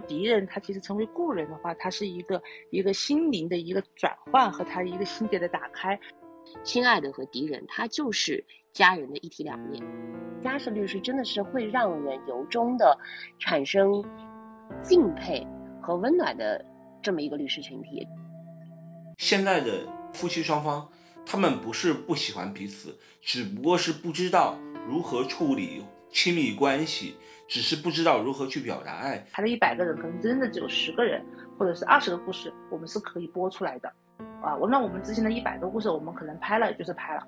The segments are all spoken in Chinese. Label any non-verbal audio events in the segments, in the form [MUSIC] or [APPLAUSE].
敌人他其实成为故人的话，他是一个一个心灵的一个转换和他一个心结的打开。亲爱的和敌人，他就是家人的一体两面。家事律师真的是会让人由衷的产生敬佩和温暖的这么一个律师群体。现在的夫妻双方，他们不是不喜欢彼此，只不过是不知道如何处理亲密关系，只是不知道如何去表达爱。他的一百个人，可能真的只有十个人，或者是二十个故事，我们是可以播出来的。啊，我那我们之前的一百个故事，我们可能拍了就是拍了。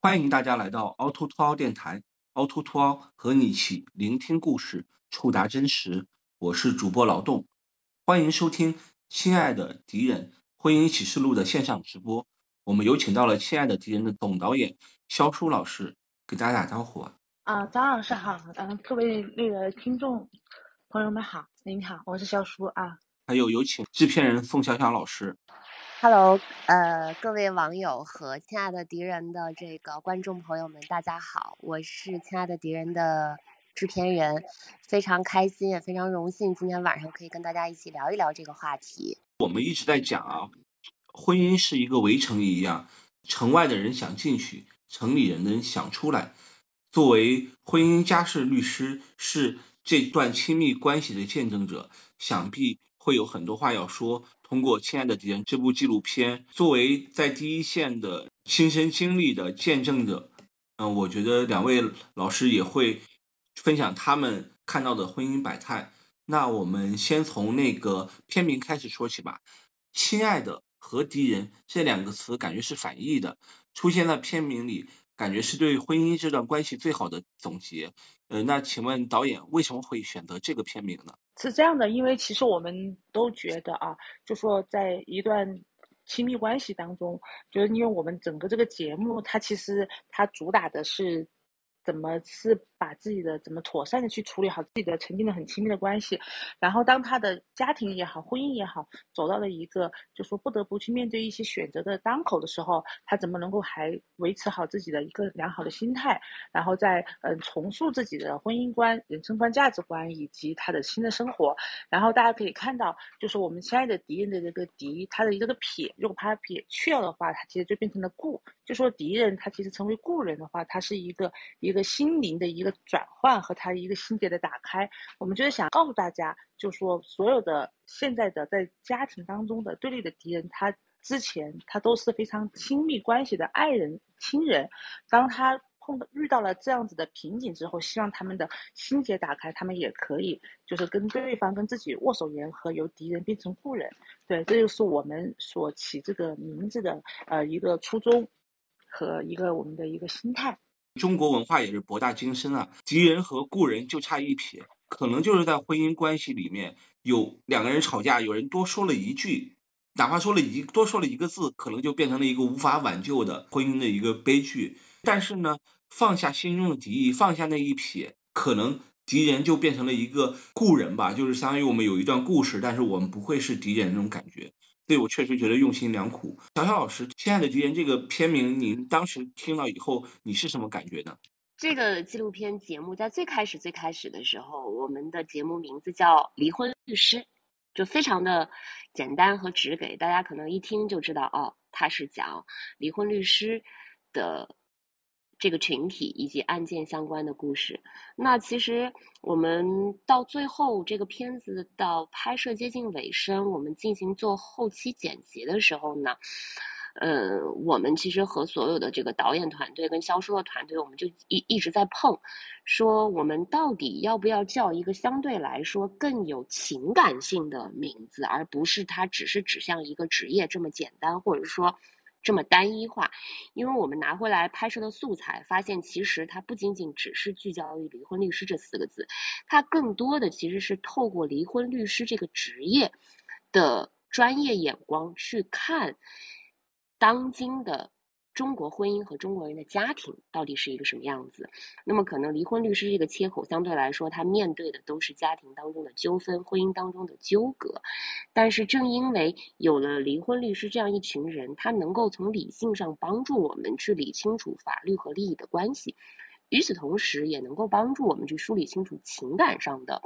欢迎大家来到凹凸凸凹电台，凹凸凸凹和你一起聆听故事，触达真实。我是主播劳动，欢迎收听《亲爱的敌人婚姻启示录》的线上直播。我们有请到了《亲爱的敌人》的总导演肖舒老师，给大家打招呼啊。啊，张老师好，嗯，各位那个听众朋友们好，您好，我是肖叔啊。还有有请制片人宋小小老师。Hello，呃，各位网友和亲爱的敌人的这个观众朋友们，大家好，我是亲爱的敌人的制片人，非常开心也非常荣幸今天晚上可以跟大家一起聊一聊这个话题。我们一直在讲啊，婚姻是一个围城一样，城外的人想进去，城里人能想出来。作为婚姻家事律师，是这段亲密关系的见证者，想必会有很多话要说。通过《亲爱的敌人》这部纪录片，作为在第一线的亲身经历的见证者，嗯，我觉得两位老师也会分享他们看到的婚姻百态。那我们先从那个片名开始说起吧。亲爱的和敌人这两个词感觉是反义的，出现在片名里，感觉是对婚姻这段关系最好的总结。呃，那请问导演为什么会选择这个片名呢？是这样的，因为其实我们都觉得啊，就说在一段亲密关系当中，就是因为我们整个这个节目，它其实它主打的是。怎么是把自己的怎么妥善的去处理好自己的曾经的很亲密的关系，然后当他的家庭也好，婚姻也好，走到了一个就说不得不去面对一些选择的当口的时候，他怎么能够还维持好自己的一个良好的心态，然后再嗯重塑自己的婚姻观、人生观、价值观以及他的新的生活。然后大家可以看到，就是我们亲爱的敌人的这个敌，他的一个撇，如果把它撇去掉的话，他其实就变成了故。就说敌人他其实成为故人的话，他是一个一。一个心灵的一个转换和他一个心结的打开，我们就是想告诉大家，就说所有的现在的在家庭当中的对立的敌人，他之前他都是非常亲密关系的爱人亲人，当他碰到遇到了这样子的瓶颈之后，希望他们的心结打开，他们也可以就是跟对方跟自己握手言和，由敌人变成故人。对，这就是我们所起这个名字的呃一个初衷和一个我们的一个心态。中国文化也是博大精深啊，敌人和故人就差一撇，可能就是在婚姻关系里面有两个人吵架，有人多说了一句，哪怕说了一多说了一个字，可能就变成了一个无法挽救的婚姻的一个悲剧。但是呢，放下心中的敌意，放下那一撇，可能敌人就变成了一个故人吧，就是相当于我们有一段故事，但是我们不会是敌人那种感觉。对我确实觉得用心良苦。小小老师，《亲爱的吉言》这个片名，您当时听了以后，你是什么感觉呢？这个纪录片节目在最开始、最开始的时候，我们的节目名字叫《离婚律师》，就非常的简单和直给，大家可能一听就知道，哦，他是讲离婚律师的。这个群体以及案件相关的故事，那其实我们到最后这个片子到拍摄接近尾声，我们进行做后期剪辑的时候呢，呃，我们其实和所有的这个导演团队跟销售的团队，我们就一一直在碰，说我们到底要不要叫一个相对来说更有情感性的名字，而不是它只是指向一个职业这么简单，或者说。这么单一化，因为我们拿回来拍摄的素材，发现其实它不仅仅只是聚焦于离婚律师这四个字，它更多的其实是透过离婚律师这个职业的专业眼光去看当今的。中国婚姻和中国人的家庭到底是一个什么样子？那么，可能离婚律师这个切口相对来说，他面对的都是家庭当中的纠纷、婚姻当中的纠葛。但是，正因为有了离婚律师这样一群人，他能够从理性上帮助我们去理清楚法律和利益的关系，与此同时，也能够帮助我们去梳理清楚情感上的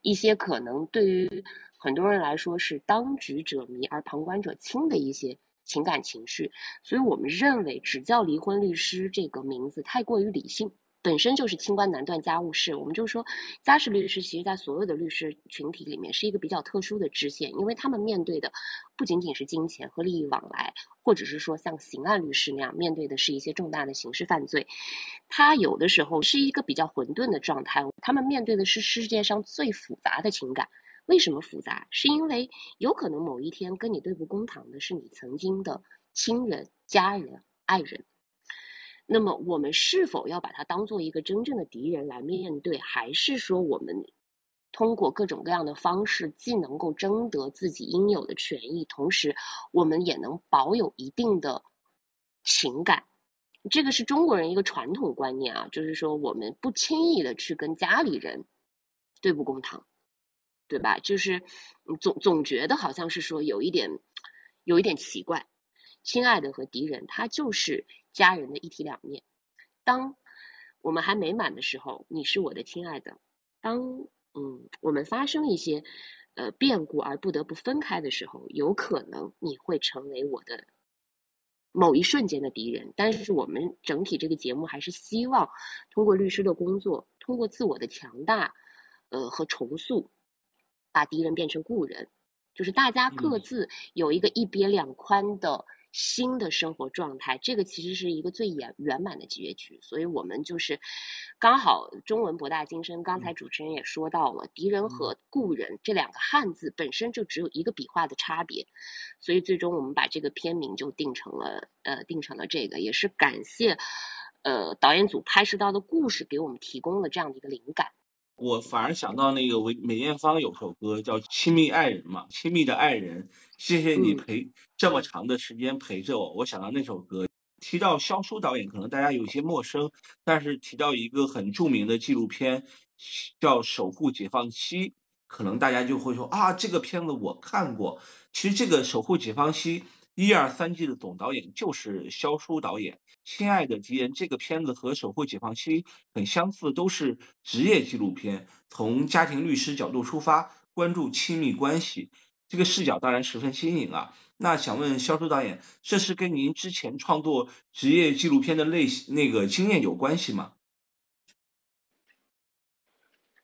一些可能对于很多人来说是当局者迷而旁观者清的一些情感情绪，所以我们认为只叫离婚律师这个名字太过于理性。本身就是清官难断家务事，我们就说家事律师，其实在所有的律师群体里面是一个比较特殊的支线，因为他们面对的不仅仅是金钱和利益往来，或者是说像刑案律师那样面对的是一些重大的刑事犯罪，他有的时候是一个比较混沌的状态，他们面对的是世界上最复杂的情感。为什么复杂？是因为有可能某一天跟你对簿公堂的是你曾经的亲人、家人、爱人。那么，我们是否要把它当做一个真正的敌人来面对，还是说我们通过各种各样的方式，既能够争得自己应有的权益，同时我们也能保有一定的情感？这个是中国人一个传统观念啊，就是说我们不轻易的去跟家里人对簿公堂，对吧？就是总总觉得好像是说有一点有一点奇怪，亲爱的和敌人，他就是。家人的一体两面。当我们还美满的时候，你是我的亲爱的；当嗯我们发生一些呃变故而不得不分开的时候，有可能你会成为我的某一瞬间的敌人。但是我们整体这个节目还是希望通过律师的工作，通过自我的强大呃和重塑，把敌人变成故人，就是大家各自有一个一别两宽的。新的生活状态，这个其实是一个最圆圆满的结局，所以我们就是刚好中文博大精深。刚才主持人也说到了，敌人和故人这两个汉字本身就只有一个笔画的差别，所以最终我们把这个片名就定成了呃定成了这个，也是感谢呃导演组拍摄到的故事给我们提供了这样的一个灵感。我反而想到那个韦梅艳芳有首歌叫《亲密爱人》嘛，亲密的爱人，谢谢你陪这么长的时间陪着我。我想到那首歌，提到萧叔导演，可能大家有些陌生，但是提到一个很著名的纪录片叫《守护解放西》，可能大家就会说啊，这个片子我看过。其实这个《守护解放西》。一二三季的总导演就是肖叔导演，《亲爱的敌人》这个片子和《守护解放西》很相似，都是职业纪录片，从家庭律师角度出发，关注亲密关系，这个视角当然十分新颖啊。那想问肖叔导演，这是跟您之前创作职业纪录片的类型那个经验有关系吗？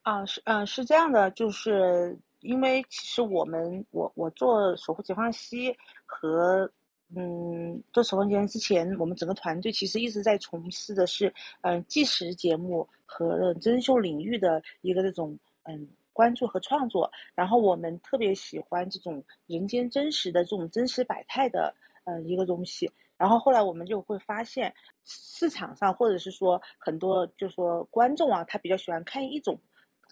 啊，是，嗯，是这样的，就是。因为其实我们我我做守护解放西和嗯做守护节之前，我们整个团队其实一直在从事的是嗯纪实节目和真秀领域的一个这种嗯关注和创作。然后我们特别喜欢这种人间真实的这种真实百态的呃一个东西。然后后来我们就会发现市场上或者是说很多就说观众啊，他比较喜欢看一种。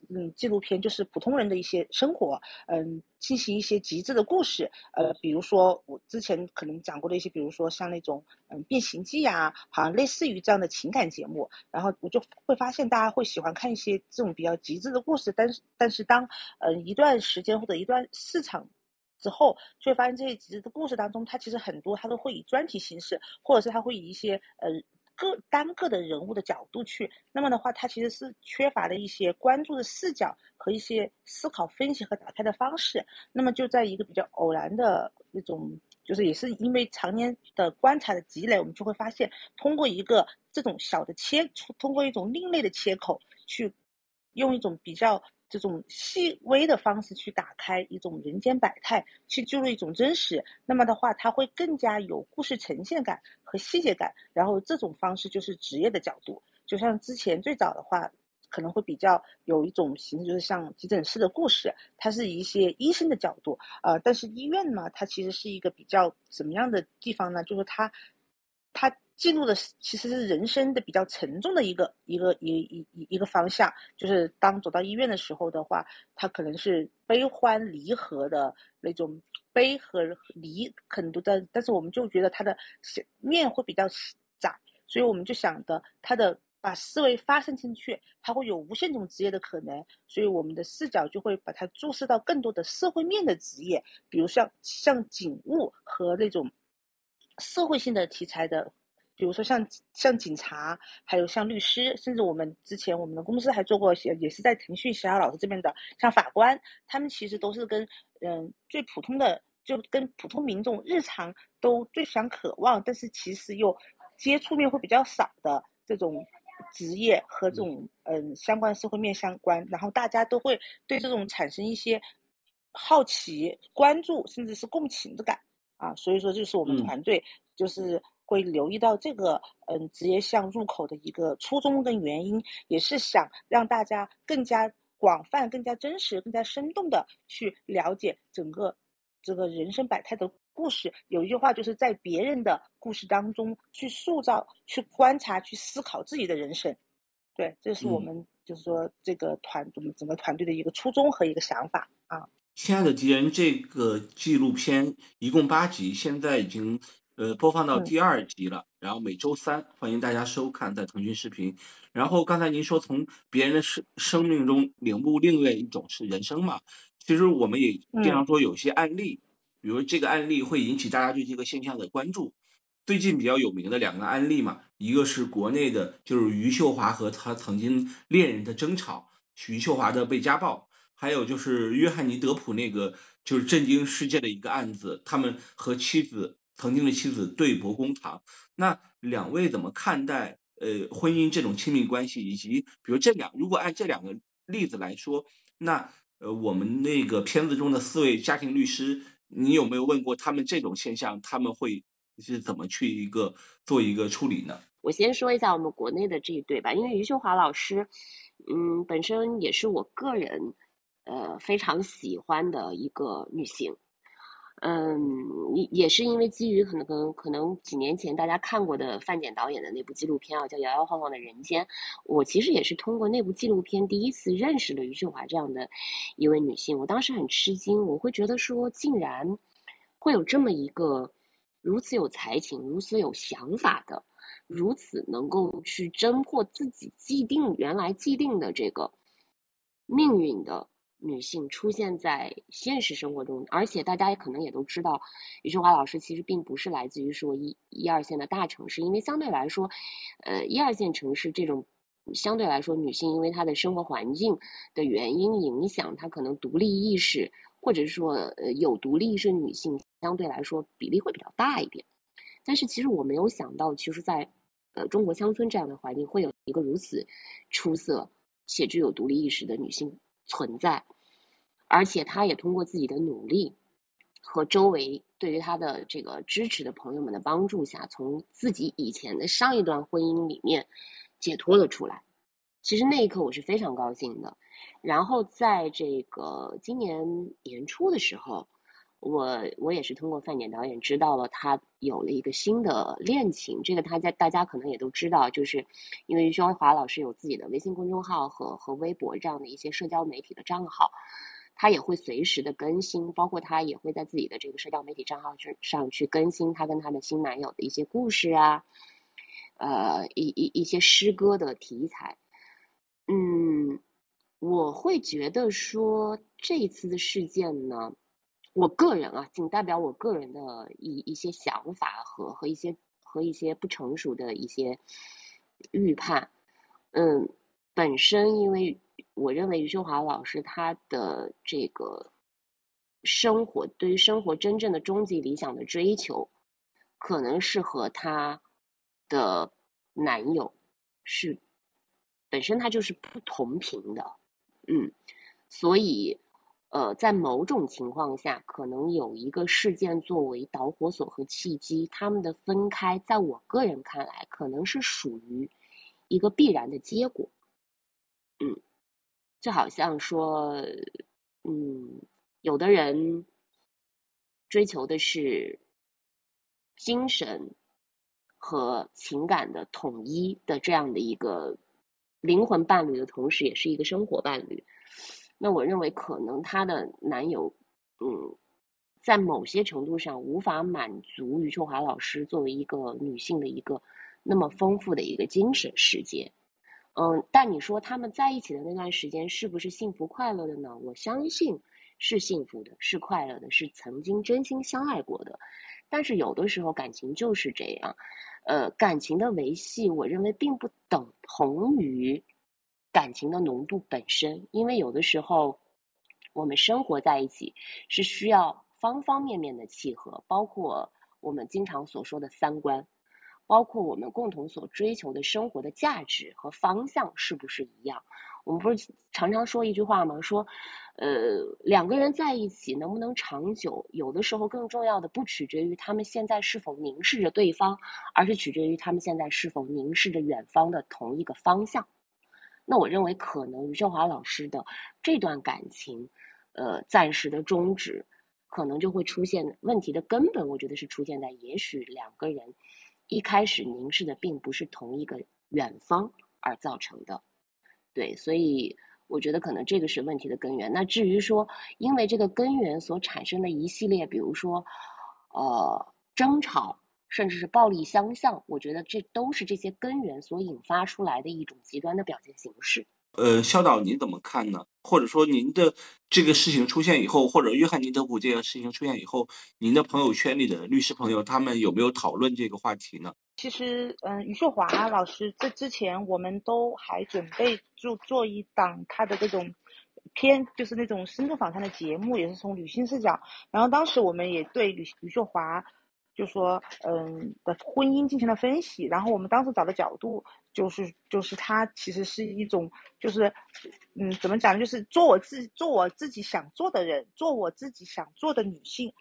嗯，纪录片就是普通人的一些生活，嗯，进行一些极致的故事，呃，比如说我之前可能讲过的一些，比如说像那种嗯《变形记》呀，好像类似于这样的情感节目，然后我就会发现大家会喜欢看一些这种比较极致的故事，但是但是当嗯一段时间或者一段市场之后，就会发现这些极致的故事当中，它其实很多它都会以专题形式，或者是它会以一些呃。个单个的人物的角度去，那么的话，他其实是缺乏了一些关注的视角和一些思考、分析和打开的方式。那么就在一个比较偶然的那种，就是也是因为常年的观察的积累，我们就会发现，通过一个这种小的切，通过一种另类的切口去，用一种比较。这种细微的方式去打开一种人间百态，去记录一种真实，那么的话，它会更加有故事呈现感和细节感。然后这种方式就是职业的角度，就像之前最早的话，可能会比较有一种形式，就是像急诊室的故事，它是一些医生的角度，呃，但是医院嘛，它其实是一个比较什么样的地方呢？就是它，它。记录的其实是人生的比较沉重的一个一个一一一一个方向，就是当走到医院的时候的话，他可能是悲欢离合的那种悲和离很多的，但是我们就觉得他的面会比较窄，所以我们就想的他的把思维发生进去，他会有无限种职业的可能，所以我们的视角就会把它注视到更多的社会面的职业，比如像像警务和那种社会性的题材的。比如说像像警察，还有像律师，甚至我们之前我们的公司还做过些，也是在腾讯小老师这边的，像法官，他们其实都是跟嗯最普通的，就跟普通民众日常都最想渴望，但是其实又接触面会比较少的这种职业和这种嗯相关社会面相关，然后大家都会对这种产生一些好奇、关注，甚至是共情的感啊，所以说就是我们团队就是。会留意到这个嗯职业项入口的一个初衷跟原因，也是想让大家更加广泛、更加真实、更加生动的去了解整个这个人生百态的故事。有一句话就是在别人的故事当中去塑造、去观察、去思考自己的人生。对，这是我们就是说这个团我们整个团队的一个初衷和一个想法啊。亲爱的敌人，这个纪录片一共八集，现在已经。呃，播放到第二集了，然后每周三欢迎大家收看在腾讯视频。然后刚才您说从别人的生生命中领悟另外一种是人生嘛？其实我们也经常说有些案例，比如这个案例会引起大家对这个现象的关注。最近比较有名的两个案例嘛，一个是国内的，就是余秀华和他曾经恋人的争吵，余秀华的被家暴，还有就是约翰尼德普那个就是震惊世界的一个案子，他们和妻子。曾经的妻子对簿公堂，那两位怎么看待呃婚姻这种亲密关系，以及比如这两如果按这两个例子来说，那呃我们那个片子中的四位家庭律师，你有没有问过他们这种现象，他们会是怎么去一个做一个处理呢？我先说一下我们国内的这一对吧，因为余秀华老师，嗯，本身也是我个人呃非常喜欢的一个女性。嗯，也也是因为基于可能可能可能几年前大家看过的范简导演的那部纪录片啊，叫《摇摇晃晃的人间》，我其实也是通过那部纪录片第一次认识了余秀华这样的一位女性。我当时很吃惊，我会觉得说，竟然会有这么一个如此有才情、如此有想法的、如此能够去侦破自己既定原来既定的这个命运的。女性出现在现实生活中，而且大家也可能也都知道，余秀华老师其实并不是来自于说一一二线的大城市，因为相对来说，呃，一二线城市这种相对来说女性因为她的生活环境的原因影响，她可能独立意识或者是说呃有独立意识女性相对来说比例会比较大一点。但是其实我没有想到，其实，在呃中国乡村这样的环境，会有一个如此出色且具有独立意识的女性。存在，而且他也通过自己的努力和周围对于他的这个支持的朋友们的帮助下，从自己以前的上一段婚姻里面解脱了出来。其实那一刻我是非常高兴的。然后在这个今年年初的时候。我我也是通过范典导演知道了他有了一个新的恋情，这个他在大家可能也都知道，就是因为余秀华老师有自己的微信公众号和和微博这样的一些社交媒体的账号，他也会随时的更新，包括他也会在自己的这个社交媒体账号去上去更新他跟他的新男友的一些故事啊，呃一一一些诗歌的题材，嗯，我会觉得说这一次的事件呢。我个人啊，仅代表我个人的一一些想法和和一些和一些不成熟的一些预判。嗯，本身因为我认为余秀华老师她的这个生活对于生活真正的终极理想的追求，可能是和她的男友是本身他就是不同频的。嗯，所以。呃，在某种情况下，可能有一个事件作为导火索和契机，他们的分开，在我个人看来，可能是属于一个必然的结果。嗯，就好像说，嗯，有的人追求的是精神和情感的统一的这样的一个灵魂伴侣的同时，也是一个生活伴侣。那我认为，可能她的男友，嗯，在某些程度上无法满足余秀华老师作为一个女性的一个那么丰富的一个精神世界，嗯，但你说他们在一起的那段时间是不是幸福快乐的呢？我相信是幸福的，是快乐的，是曾经真心相爱过的。但是有的时候感情就是这样，呃，感情的维系，我认为并不等同于感情的浓度本身，因为有的时候我们生活在一起是需要方方面面的契合，包括我们经常所说的三观。包括我们共同所追求的生活的价值和方向是不是一样？我们不是常常说一句话吗？说，呃，两个人在一起能不能长久，有的时候更重要的不取决于他们现在是否凝视着对方，而是取决于他们现在是否凝视着远方的同一个方向。那我认为，可能余秀华老师的这段感情，呃，暂时的终止，可能就会出现问题的根本。我觉得是出现在也许两个人。一开始凝视的并不是同一个远方而造成的，对，所以我觉得可能这个是问题的根源。那至于说因为这个根源所产生的一系列，比如说，呃，争吵，甚至是暴力相向，我觉得这都是这些根源所引发出来的一种极端的表现形式。呃，肖导您怎么看呢？或者说您的这个事情出现以后，或者约翰尼德普这个事情出现以后，您的朋友圈里的律师朋友他们有没有讨论这个话题呢？其实，嗯，余秀华老师在之前我们都还准备做做一档他的这种偏，就是那种深度访谈的节目，也是从女性视角。然后当时我们也对余余秀华。就说，嗯，的婚姻进行了分析，然后我们当时找的角度就是，就是她其实是一种，就是，嗯，怎么讲呢？就是做我自己做我自己想做的人，做我自己想做的女性，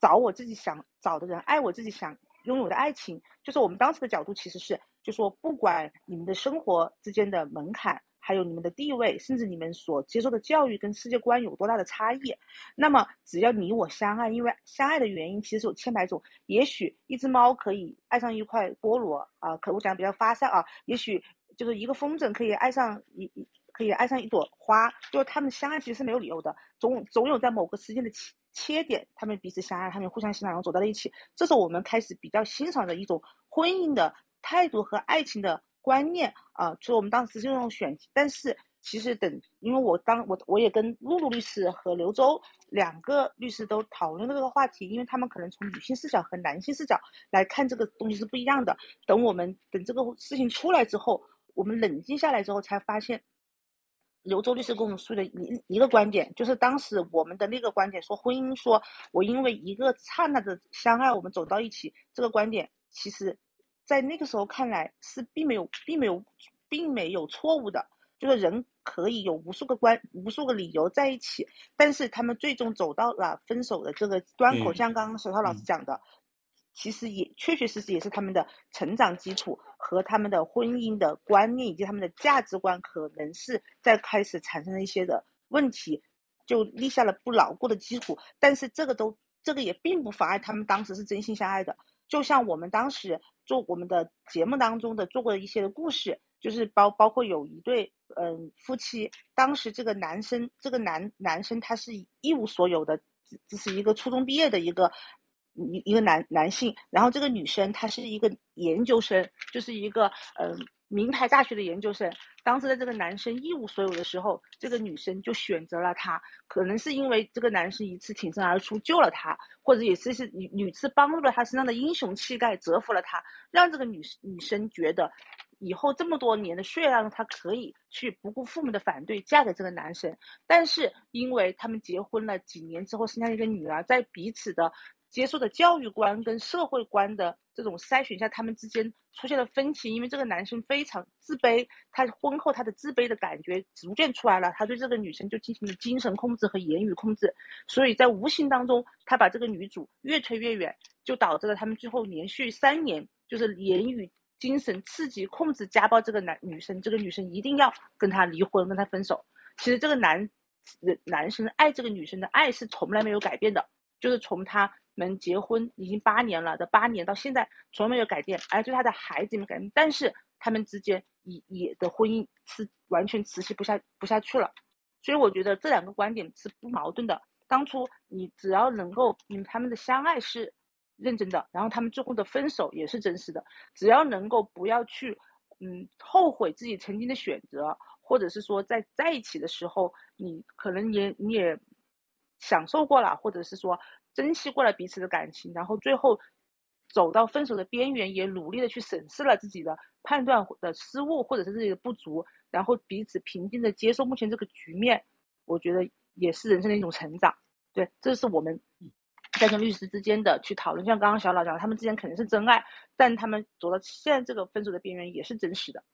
找我自己想找的人，爱我自己想拥有的爱情。就是我们当时的角度其实是，就说不管你们的生活之间的门槛。还有你们的地位，甚至你们所接受的教育跟世界观有多大的差异，那么只要你我相爱，因为相爱的原因其实有千百种。也许一只猫可以爱上一块菠萝啊，可我讲的比较发散啊。也许就是一个风筝可以爱上一一可以爱上一朵花，就是他们相爱其实是没有理由的，总总有在某个时间的切切点，他们彼此相爱，他们互相欣赏，然后走到了一起。这是我们开始比较欣赏的一种婚姻的态度和爱情的。观念啊，所以我们当时就用选，但是其实等，因为我当我我也跟露露律师和刘周两个律师都讨论这个话题，因为他们可能从女性视角和男性视角来看这个东西是不一样的。等我们等这个事情出来之后，我们冷静下来之后，才发现刘周律师跟我们说的一一个观点，就是当时我们的那个观点说婚姻，说我因为一个刹那的相爱，我们走到一起，这个观点其实。在那个时候看来是并没有，并没有，并没有错误的，就是人可以有无数个关，无数个理由在一起，但是他们最终走到了分手的这个端口，像刚刚手涛老师讲的，其实也确确实实也是他们的成长基础和他们的婚姻的观念以及他们的价值观，可能是在开始产生了一些的问题，就立下了不牢固的基础，但是这个都，这个也并不妨碍他们当时是真心相爱的。就像我们当时做我们的节目当中的做过的一些的故事，就是包包括有一对嗯夫妻，当时这个男生这个男男生他是一无所有的，只是一个初中毕业的一个一一个男男性，然后这个女生她是一个研究生，就是一个嗯。名牌大学的研究生，当时的这个男生一无所有的时候，这个女生就选择了他。可能是因为这个男生一次挺身而出救了她，或者也是是屡屡次帮助了他身上的英雄气概折服了他，让这个女女生觉得以后这么多年的血让她可以去不顾父母的反对嫁给这个男生。但是因为他们结婚了几年之后生下一个女儿，在彼此的。接受的教育观跟社会观的这种筛选下，他们之间出现了分歧。因为这个男生非常自卑，他婚后他的自卑的感觉逐渐出来了，他对这个女生就进行了精神控制和言语控制。所以在无形当中，他把这个女主越推越远，就导致了他们最后连续三年就是言语、精神刺激、控制、家暴这个男女生，这个女生一定要跟他离婚，跟他分手。其实这个男男生爱这个女生的爱是从来没有改变的，就是从他。们结婚已经八年了，这八年到现在从来没有改变，而对他的孩子也没改变，但是他们之间也也的婚姻是完全持续不下不下去了，所以我觉得这两个观点是不矛盾的。当初你只要能够，嗯，他们的相爱是认真的，然后他们最后的分手也是真实的，只要能够不要去，嗯，后悔自己曾经的选择，或者是说在在一起的时候，你可能也你也。享受过了，或者是说珍惜过了彼此的感情，然后最后走到分手的边缘，也努力的去审视了自己的判断的失误或者是自己的不足，然后彼此平静的接受目前这个局面，我觉得也是人生的一种成长。对，这是我们在跟律师之间的去讨论。像刚刚小老讲，他们之间肯定是真爱，但他们走到现在这个分手的边缘也是真实的。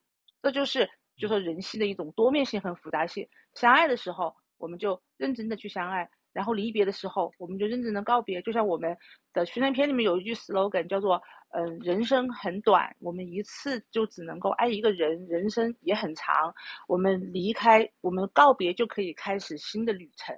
这就是就说人性的一种多面性和复杂性。相爱的时候，我们就认真的去相爱。然后离别的时候，我们就认真的告别。就像我们的宣传片里面有一句 slogan，叫做“嗯，人生很短，我们一次就只能够爱一个人，人生也很长，我们离开，我们告别就可以开始新的旅程。”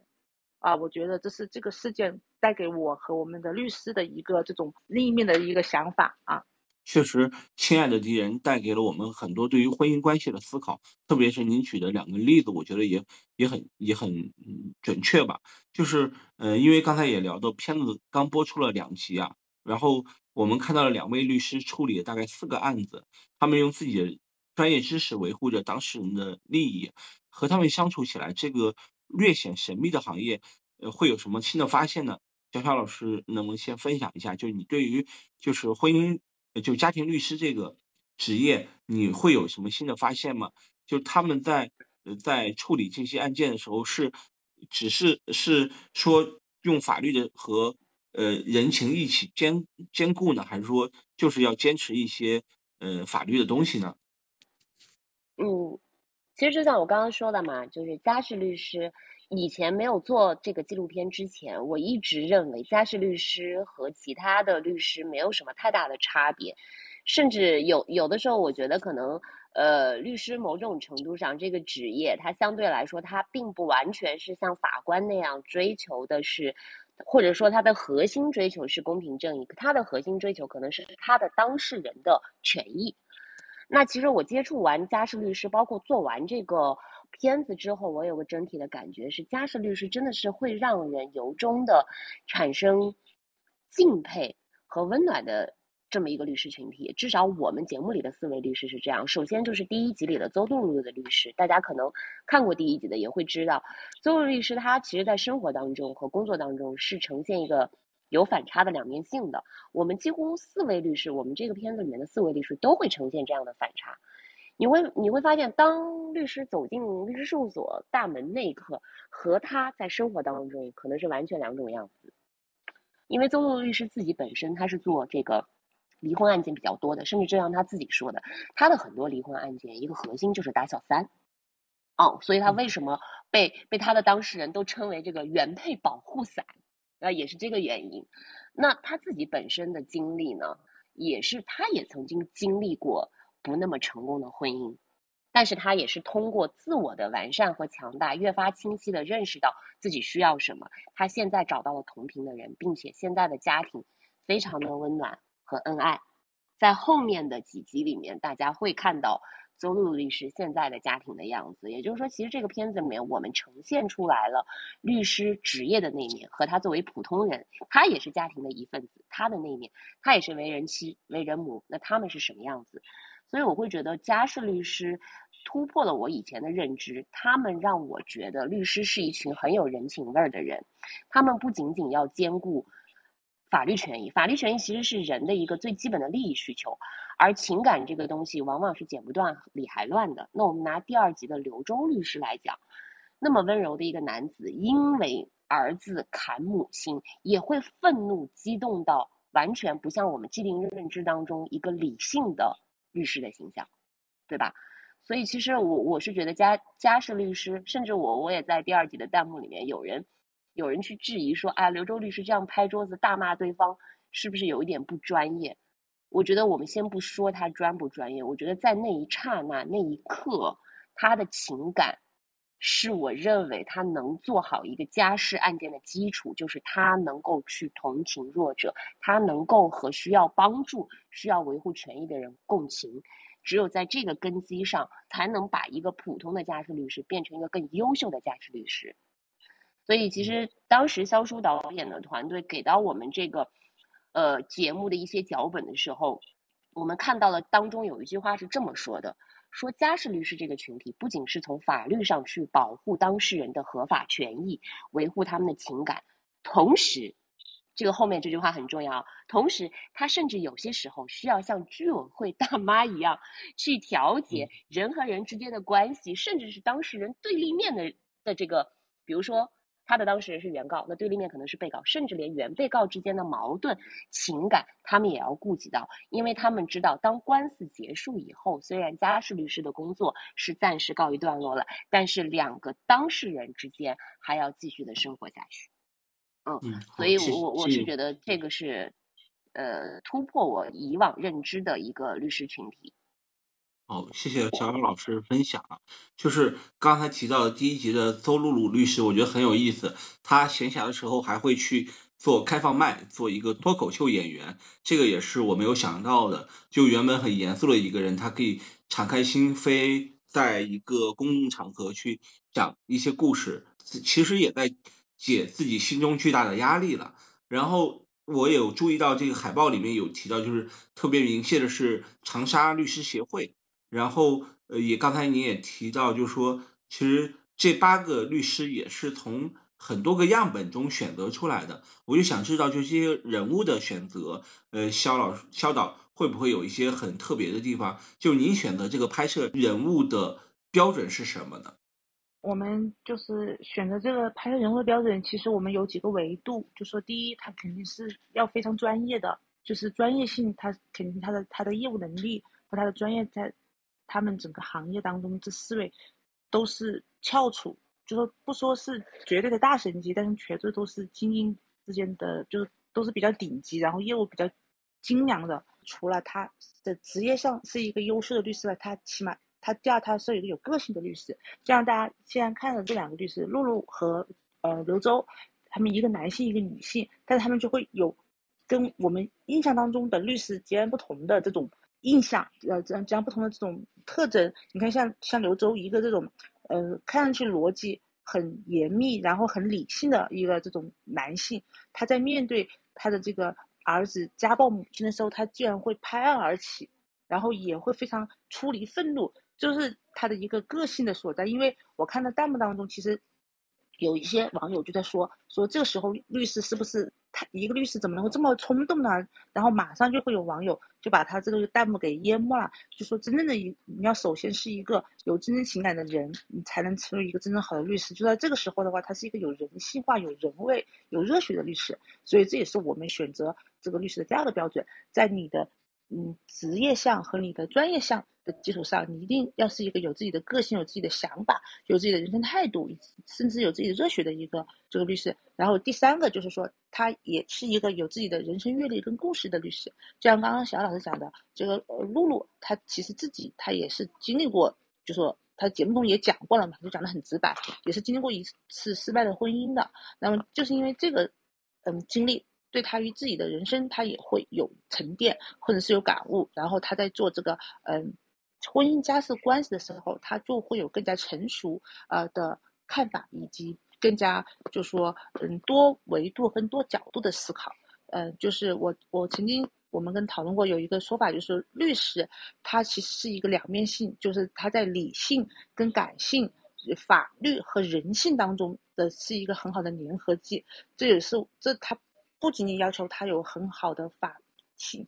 啊，我觉得这是这个事件带给我和我们的律师的一个这种另一面的一个想法啊。确实，亲爱的敌人带给了我们很多对于婚姻关系的思考，特别是您举的两个例子，我觉得也也很也很准确吧。就是，呃，因为刚才也聊到，片子刚播出了两集啊，然后我们看到了两位律师处理了大概四个案子，他们用自己的专业知识维护着当事人的利益，和他们相处起来，这个略显神秘的行业，呃，会有什么新的发现呢？小小老师能不能先分享一下？就你对于就是婚姻。就家庭律师这个职业，你会有什么新的发现吗？就他们在在处理这些案件的时候，是只是是说用法律的和呃人情一起兼兼顾呢，还是说就是要坚持一些呃法律的东西呢？嗯，其实就像我刚刚说的嘛，就是家事律师以前没有做这个纪录片之前，我一直认为家事律师和其他的律师没有什么太大的差别，甚至有有的时候，我觉得可能呃，律师某种程度上这个职业，它相对来说，它并不完全是像法官那样追求的是，或者说它的核心追求是公平正义，它的核心追求可能是他的当事人的权益。那其实我接触完家事律师，包括做完这个片子之后，我有个整体的感觉是，家事律师真的是会让人由衷的产生敬佩和温暖的这么一个律师群体。至少我们节目里的四位律师是这样。首先就是第一集里的邹露露的律师，大家可能看过第一集的也会知道，邹露律师他其实在生活当中和工作当中是呈现一个。有反差的两面性的，我们几乎四位律师，我们这个片子里面的四位律师都会呈现这样的反差。你会你会发现，当律师走进律师事务所大门那一刻，和他在生活当中可能是完全两种样子。因为邹露律师自己本身他是做这个离婚案件比较多的，甚至就像他自己说的，他的很多离婚案件一个核心就是打小三。哦，所以他为什么被被他的当事人都称为这个原配保护伞？啊，也是这个原因。那他自己本身的经历呢，也是他也曾经经历过不那么成功的婚姻，但是他也是通过自我的完善和强大，越发清晰的认识到自己需要什么。他现在找到了同频的人，并且现在的家庭非常的温暖和恩爱。在后面的几集里面，大家会看到。邹露律师现在的家庭的样子，也就是说，其实这个片子里面我们呈现出来了律师职业的那一面，和他作为普通人，他也是家庭的一份子，他的那一面，他也是为人妻、为人母，那他们是什么样子？所以我会觉得家事律师突破了我以前的认知，他们让我觉得律师是一群很有人情味儿的人，他们不仅仅要兼顾。法律权益，法律权益其实是人的一个最基本的利益需求，而情感这个东西往往是剪不断理还乱的。那我们拿第二集的刘忠律师来讲，那么温柔的一个男子，因为儿子砍母亲，也会愤怒激动到完全不像我们既定认知当中一个理性的律师的形象，对吧？所以其实我我是觉得家家事律师，甚至我我也在第二集的弹幕里面有人。有人去质疑说：“啊，刘周律师这样拍桌子大骂对方，是不是有一点不专业？”我觉得我们先不说他专不专业，我觉得在那一刹那、那一刻，他的情感是我认为他能做好一个家事案件的基础，就是他能够去同情弱者，他能够和需要帮助、需要维护权益的人共情。只有在这个根基上，才能把一个普通的家事律师变成一个更优秀的家事律师。所以，其实当时肖叔导演的团队给到我们这个，呃，节目的一些脚本的时候，我们看到了当中有一句话是这么说的：说家事律师这个群体不仅是从法律上去保护当事人的合法权益，维护他们的情感，同时，这个后面这句话很重要，同时他甚至有些时候需要像居委会大妈一样去调节人和人之间的关系，甚至是当事人对立面的的这个，比如说。他的当事人是原告，那对立面可能是被告，甚至连原被告之间的矛盾情感，他们也要顾及到，因为他们知道，当官司结束以后，虽然家事律师的工作是暂时告一段落了，但是两个当事人之间还要继续的生活下去。嗯，所以我我是觉得这个是，呃，突破我以往认知的一个律师群体。哦，谢谢小姚老师分享啊。就是刚才提到的第一集的邹露露律师，我觉得很有意思。他闲暇的时候还会去做开放麦，做一个脱口秀演员，这个也是我没有想到的。就原本很严肃的一个人，他可以敞开心扉，在一个公共场合去讲一些故事，其实也在解自己心中巨大的压力了。然后我有注意到这个海报里面有提到，就是特别明确的是长沙律师协会。然后，呃，也刚才你也提到，就是说，其实这八个律师也是从很多个样本中选择出来的。我就想知道，就这些人物的选择，呃，肖老、肖导会不会有一些很特别的地方？就您选择这个拍摄人物的标准是什么呢？我们就是选择这个拍摄人物的标准，其实我们有几个维度，就说第一，他肯定是要非常专业的，就是专业性，他肯定他的他的业务能力和他的专业在。他们整个行业当中这四位都是翘楚，就说不说是绝对的大神级，但是绝对都是精英之间的，就是都是比较顶级，然后业务比较精良的。除了他的职业上是一个优秀的律师外，他起码他第二他是一个有个性的律师。就像大家现在看的这两个律师，露露和呃刘周，他们一个男性一个女性，但是他们就会有跟我们印象当中的律师截然不同的这种。印象，呃，这样这样不同的这种特征，你看像像刘周一个这种，呃，看上去逻辑很严密，然后很理性的一个这种男性，他在面对他的这个儿子家暴母亲的时候，他居然会拍案而起，然后也会非常出离愤怒，就是他的一个个性的所在。因为我看到弹幕当中，其实有一些网友就在说，说这个时候律师是不是？他一个律师怎么能够这么冲动呢？然后马上就会有网友就把他这个弹幕给淹没了，就说真正的一你要首先是一个有真正情感的人，你才能成为一个真正好的律师。就在这个时候的话，他是一个有人性化、有人味、有热血的律师。所以这也是我们选择这个律师的第二个标准，在你的嗯职业项和你的专业项。的基础上，你一定要是一个有自己的个性、有自己的想法、有自己的人生态度，甚至有自己的热血的一个这个律师。然后第三个就是说，他也是一个有自己的人生阅历跟故事的律师。就像刚刚小老师讲的，这个露露，她其实自己她也是经历过，就说她节目中也讲过了嘛，就讲的很直白，也是经历过一次失败的婚姻的。那么就是因为这个嗯经历。对他于自己的人生，他也会有沉淀，或者是有感悟。然后他在做这个嗯。婚姻家事关系的时候，他就会有更加成熟呃的看法，以及更加就说嗯多维度跟多角度的思考。嗯，就是我我曾经我们跟讨论过有一个说法，就是律师他其实是一个两面性，就是他在理性跟感性、法律和人性当中的是一个很好的粘合剂。这也是这他不仅仅要求他有很好的法性、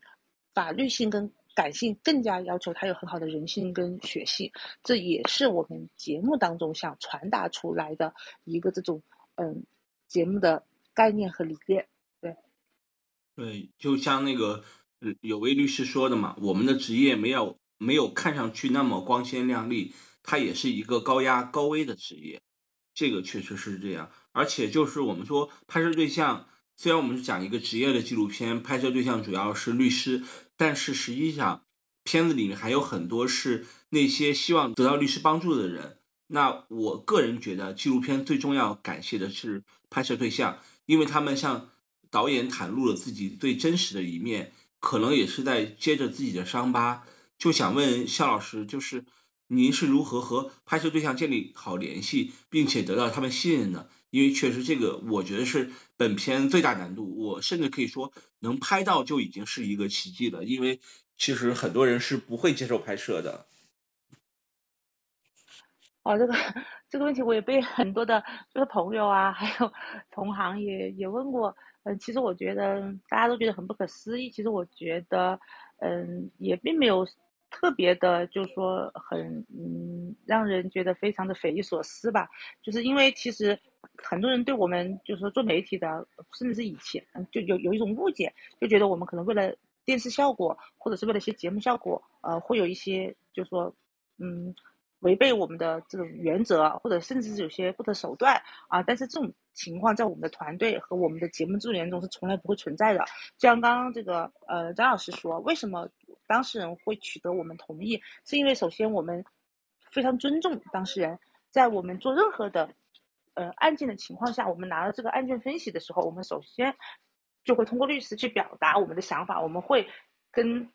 法律性跟。感性更加要求他有很好的人性跟血性，这也是我们节目当中想传达出来的一个这种嗯节目的概念和理念。对，对，就像那个有位律师说的嘛，我们的职业没有没有看上去那么光鲜亮丽，它也是一个高压高危的职业，这个确实是这样。而且就是我们说拍摄对象，虽然我们是讲一个职业的纪录片，拍摄对象主要是律师。但是实际上，片子里面还有很多是那些希望得到律师帮助的人。那我个人觉得，纪录片最重要感谢的是拍摄对象，因为他们向导演袒露了自己最真实的一面，可能也是在接着自己的伤疤。就想问肖老师，就是您是如何和拍摄对象建立好联系，并且得到他们信任的？因为确实，这个我觉得是本片最大难度。我甚至可以说，能拍到就已经是一个奇迹了。因为其实很多人是不会接受拍摄的。哦，这个这个问题我也被很多的，就是朋友啊，还有 [LAUGHS] 同行也也问过。嗯，其实我觉得大家都觉得很不可思议。其实我觉得，嗯，也并没有特别的，就是说很嗯，让人觉得非常的匪夷所思吧。就是因为其实很多人对我们就是说做媒体的，甚至是以前就有有一种误解，就觉得我们可能为了电视效果，或者是为了一些节目效果，呃，会有一些就是说嗯。违背我们的这种原则，或者甚至是有些不择手段啊！但是这种情况在我们的团队和我们的节目制作人中是从来不会存在的。就像刚刚这个呃张老师说，为什么当事人会取得我们同意？是因为首先我们非常尊重当事人，在我们做任何的呃案件的情况下，我们拿到这个案件分析的时候，我们首先就会通过律师去表达我们的想法，我们会跟。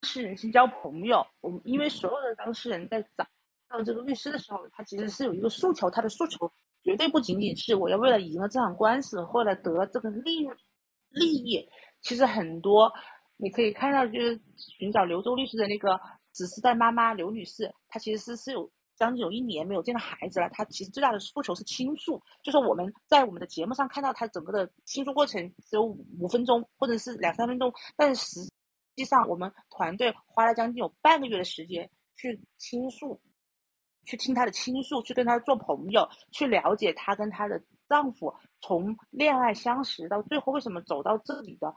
当事人先交朋友，我们因为所有的当事人在找到这个律师的时候，他其实是有一个诉求，他的诉求绝对不仅仅是我要为了赢了这场官司，或者得这个利利益。其实很多你可以看到，就是寻找刘州律师的那个子嗣代妈妈刘女士，她其实是是有将近有一年没有见到孩子了。她其实最大的诉求是倾诉，就是我们在我们的节目上看到她整个的倾诉过程只有五分钟或者是两三分钟，但是实。实际上，我们团队花了将近有半个月的时间去倾诉，去听她的倾诉，去跟她做朋友，去了解她跟她的丈夫从恋爱相识到最后为什么走到这里的，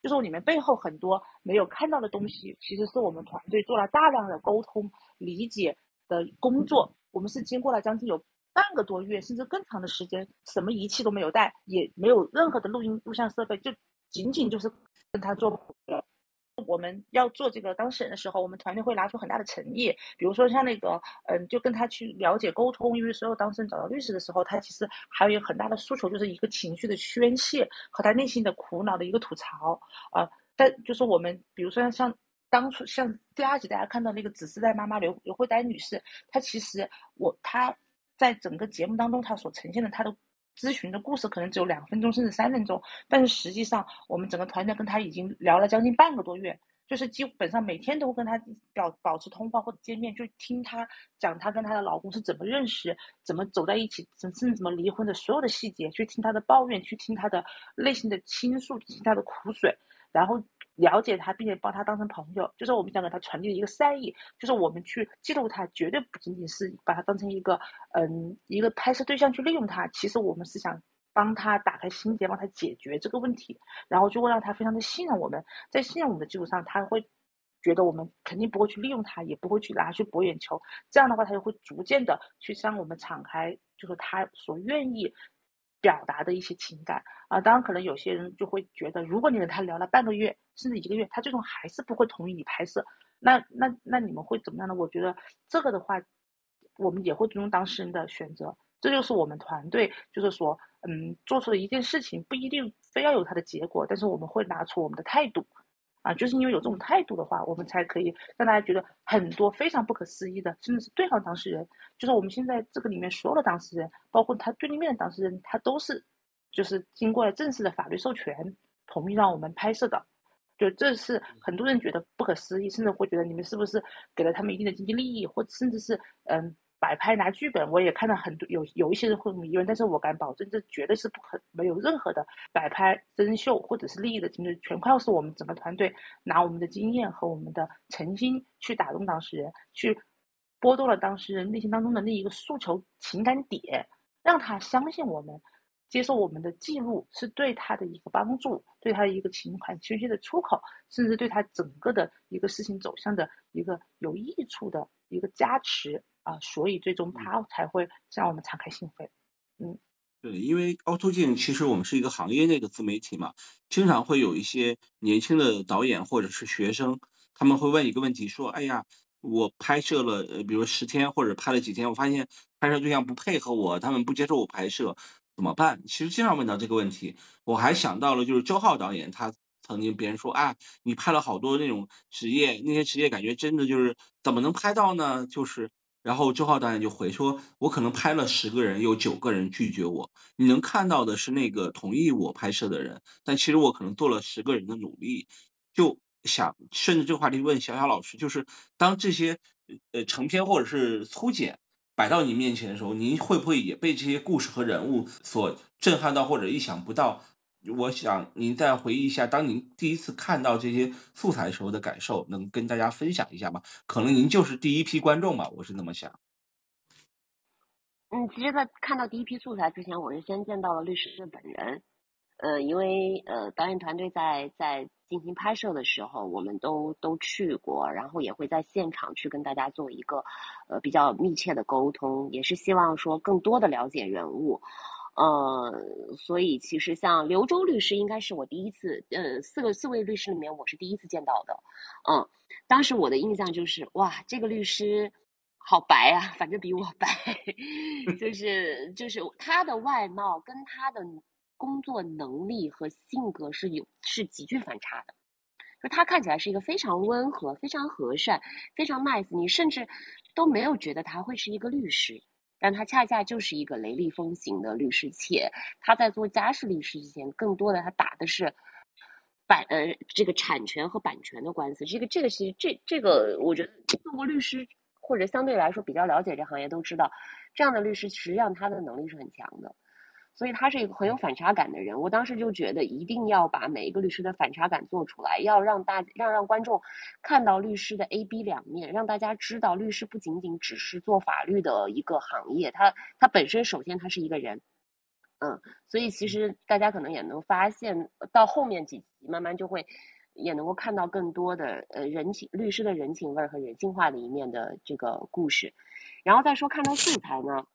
就是你们背后很多没有看到的东西，其实是我们团队做了大量的沟通、理解的工作。我们是经过了将近有半个多月，甚至更长的时间，什么仪器都没有带，也没有任何的录音录像设备，就仅仅就是。跟他做朋友，我们要做这个当事人的时候，我们团队会拿出很大的诚意。比如说像那个，嗯，就跟他去了解沟通。因为所有当事人找到律师的时候，他其实还有一个很大的诉求，就是一个情绪的宣泄和他内心的苦恼的一个吐槽啊。但就是我们，比如说像当初像第二集大家看到那个子嗣代妈妈刘刘慧丹女士，她其实我她在整个节目当中，她所呈现的她的。咨询的故事可能只有两分钟甚至三分钟，但是实际上我们整个团队跟他已经聊了将近半个多月，就是基本上每天都跟他表保持通话或者见面，就听他讲他跟他的老公是怎么认识、怎么走在一起、甚至怎么离婚的所有的细节，去听他的抱怨，去听他的内心的倾诉，听他的苦水，然后。了解他，并且把他当成朋友，就是我们想给他传递一个善意，就是我们去记录他，绝对不仅仅是把他当成一个，嗯，一个拍摄对象去利用他。其实我们是想帮他打开心结，帮他解决这个问题，然后就会让他非常的信任我们。在信任我们的基础上，他会觉得我们肯定不会去利用他，也不会去拿去博眼球。这样的话，他就会逐渐的去向我们敞开，就是他所愿意。表达的一些情感啊，当然可能有些人就会觉得，如果你跟他聊了半个月甚至一个月，他最终还是不会同意你拍摄，那那那你们会怎么样呢？我觉得这个的话，我们也会尊重当事人的选择，这就是我们团队就是说，嗯，做出的一件事情不一定非要有他的结果，但是我们会拿出我们的态度。啊，就是因为有这种态度的话，我们才可以让大家觉得很多非常不可思议的，甚至是对方当事人，就是我们现在这个里面所有的当事人，包括他对立面的当事人，他都是，就是经过了正式的法律授权，同意让我们拍摄的，就这是很多人觉得不可思议，甚至会觉得你们是不是给了他们一定的经济利益，或甚至是嗯。摆拍拿剧本，我也看到很多有有一些人会疑问，但是我敢保证，这绝对是不可没有任何的摆拍真秀或者是利益的经历，全靠是我们整个团队拿我们的经验和我们的诚心去打动当事人，去拨动了当事人内心当中的那一个诉求情感点，让他相信我们，接受我们的记录是对他的一个帮助，对他的一个情感宣泄的出口，甚至对他整个的一个事情走向的一个有益处的一个加持。啊，所以最终他才会向我们敞开心扉。嗯，对，因为凹凸镜其实我们是一个行业内的自媒体嘛，经常会有一些年轻的导演或者是学生，他们会问一个问题，说：“哎呀，我拍摄了，呃，比如十天或者拍了几天，我发现拍摄对象不配合我，他们不接受我拍摄，怎么办？”其实经常问到这个问题，我还想到了就是周浩导演，他曾经别人说：“啊，你拍了好多那种职业，那些职业感觉真的就是怎么能拍到呢？”就是。然后周浩导演就回说：“我可能拍了十个人，有九个人拒绝我。你能看到的是那个同意我拍摄的人，但其实我可能做了十个人的努力。就想顺着这个话题问小小老师，就是当这些呃成片或者是粗剪摆到你面前的时候，您会不会也被这些故事和人物所震撼到或者意想不到？我想您再回忆一下，当您第一次看到这些素材时候的感受，能跟大家分享一下吗？可能您就是第一批观众吧，我是那么想。嗯，其实，在看到第一批素材之前，我是先见到了律师的本人。呃，因为呃，导演团队在在进行拍摄的时候，我们都都去过，然后也会在现场去跟大家做一个呃比较密切的沟通，也是希望说更多的了解人物。呃，所以其实像刘周律师应该是我第一次，呃，四个四位律师里面我是第一次见到的。嗯，当时我的印象就是哇，这个律师好白啊，反正比我白，[LAUGHS] 就是就是他的外貌跟他的。工作能力和性格是有是极具反差的，就他看起来是一个非常温和、非常和善、非常 nice，你甚至都没有觉得他会是一个律师，但他恰恰就是一个雷厉风行的律师，且他在做家事律师之前，更多的他打的是版呃这个产权和版权的官司，这个这个其实这这个我觉得做过律师或者相对来说比较了解这行业都知道，这样的律师实际上他的能力是很强的。所以他是一个很有反差感的人，我当时就觉得一定要把每一个律师的反差感做出来，要让大让让观众看到律师的 A B 两面，让大家知道律师不仅仅只是做法律的一个行业，他他本身首先他是一个人，嗯，所以其实大家可能也能发现到后面几集，慢慢就会也能够看到更多的呃人情律师的人情味儿和人性化的一面的这个故事，然后再说看到素材呢。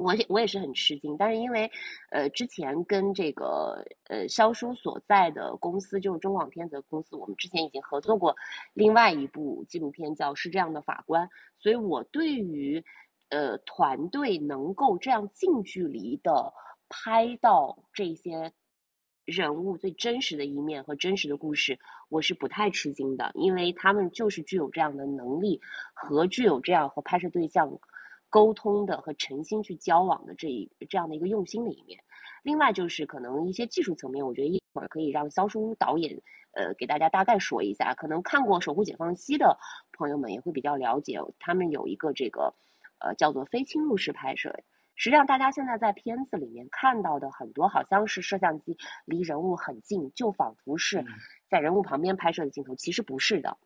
我也我也是很吃惊，但是因为，呃，之前跟这个呃肖叔所在的公司就是中广天泽公司，我们之前已经合作过另外一部纪录片叫《是这样的法官》，所以我对于呃团队能够这样近距离的拍到这些人物最真实的一面和真实的故事，我是不太吃惊的，因为他们就是具有这样的能力和具有这样和拍摄对象。沟通的和诚心去交往的这一这样的一个用心的一面，另外就是可能一些技术层面，我觉得一会儿可以让肖叔导演呃给大家大概说一下。可能看过《守护解放西》的朋友们也会比较了解，他们有一个这个呃叫做非侵入式拍摄。实际上，大家现在在片子里面看到的很多，好像是摄像机离人物很近，就仿佛是在人物旁边拍摄的镜头，其实不是的，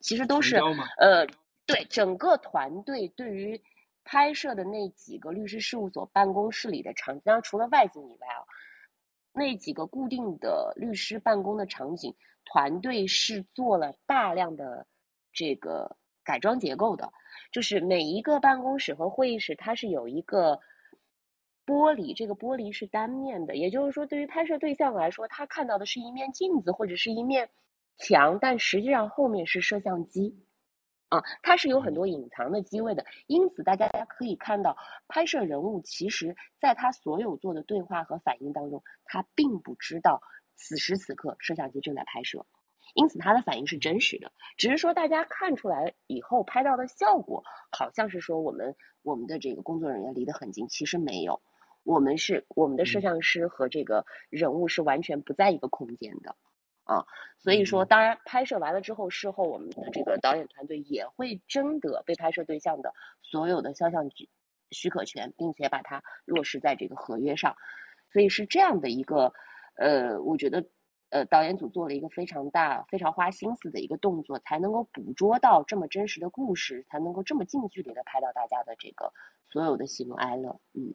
其实都是呃对整个团队对于。拍摄的那几个律师事务所办公室里的场景，当然除了外景以外啊，那几个固定的律师办公的场景，团队是做了大量的这个改装结构的，就是每一个办公室和会议室，它是有一个玻璃，这个玻璃是单面的，也就是说，对于拍摄对象来说，他看到的是一面镜子或者是一面墙，但实际上后面是摄像机。啊，它是有很多隐藏的机位的，因此大家可以看到，拍摄人物其实在他所有做的对话和反应当中，他并不知道此时此刻摄像机正在拍摄，因此他的反应是真实的。只是说大家看出来以后拍到的效果，好像是说我们我们的这个工作人员离得很近，其实没有，我们是我们的摄像师和这个人物是完全不在一个空间的。啊，所以说，当然拍摄完了之后，事后我们的这个导演团队也会征得被拍摄对象的所有的肖像许许可权，并且把它落实在这个合约上。所以是这样的一个，呃，我觉得，呃，导演组做了一个非常大、非常花心思的一个动作，才能够捕捉到这么真实的故事，才能够这么近距离的拍到大家的这个所有的喜怒哀乐。嗯。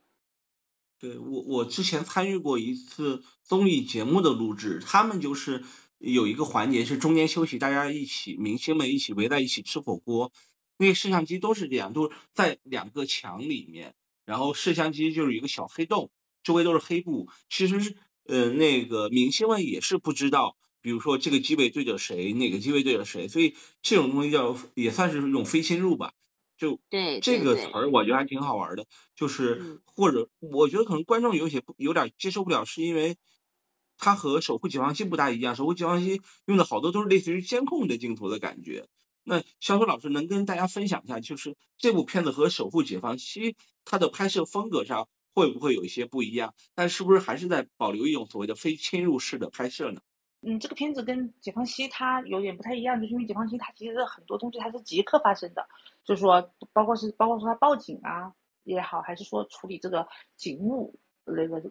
对我，我之前参与过一次综艺节目的录制，他们就是有一个环节是中间休息，大家一起明星们一起围在一起吃火锅，那个摄像机都是这样，都在两个墙里面，然后摄像机就是一个小黑洞，周围都是黑布。其实是，呃，那个明星们也是不知道，比如说这个机位对着谁，哪个机位对着谁，所以这种东西叫也算是一种非侵入吧。就对这个词儿，我觉得还挺好玩的。就是或者我觉得可能观众有些有点接受不了，是因为它和《守护解放西》不大一样，《守护解放西》用的好多都是类似于监控的镜头的感觉。那肖苏老师能跟大家分享一下，就是这部片子和《守护解放西》它的拍摄风格上会不会有一些不一样？但是不是还是在保留一种所谓的非侵入式的拍摄呢？嗯，这个片子跟解放西它有点不太一样，就是因为解放西它其实很多东西它是即刻发生的，就是说包括是包括说他报警啊也好，还是说处理这个警务那个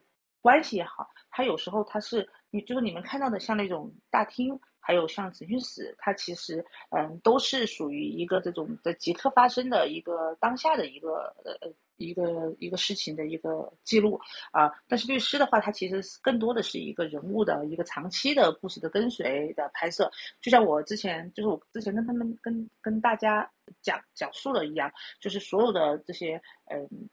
关系也好，它有时候它是你就是你们看到的像那种大厅，还有像审讯室，它其实嗯都是属于一个这种在即刻发生的一个当下的一个呃。一个一个事情的一个记录啊，但是律师的话，他其实更多的是一个人物的一个长期的故事的跟随的拍摄，就像我之前就是我之前跟他们跟跟大家讲讲述了一样，就是所有的这些嗯。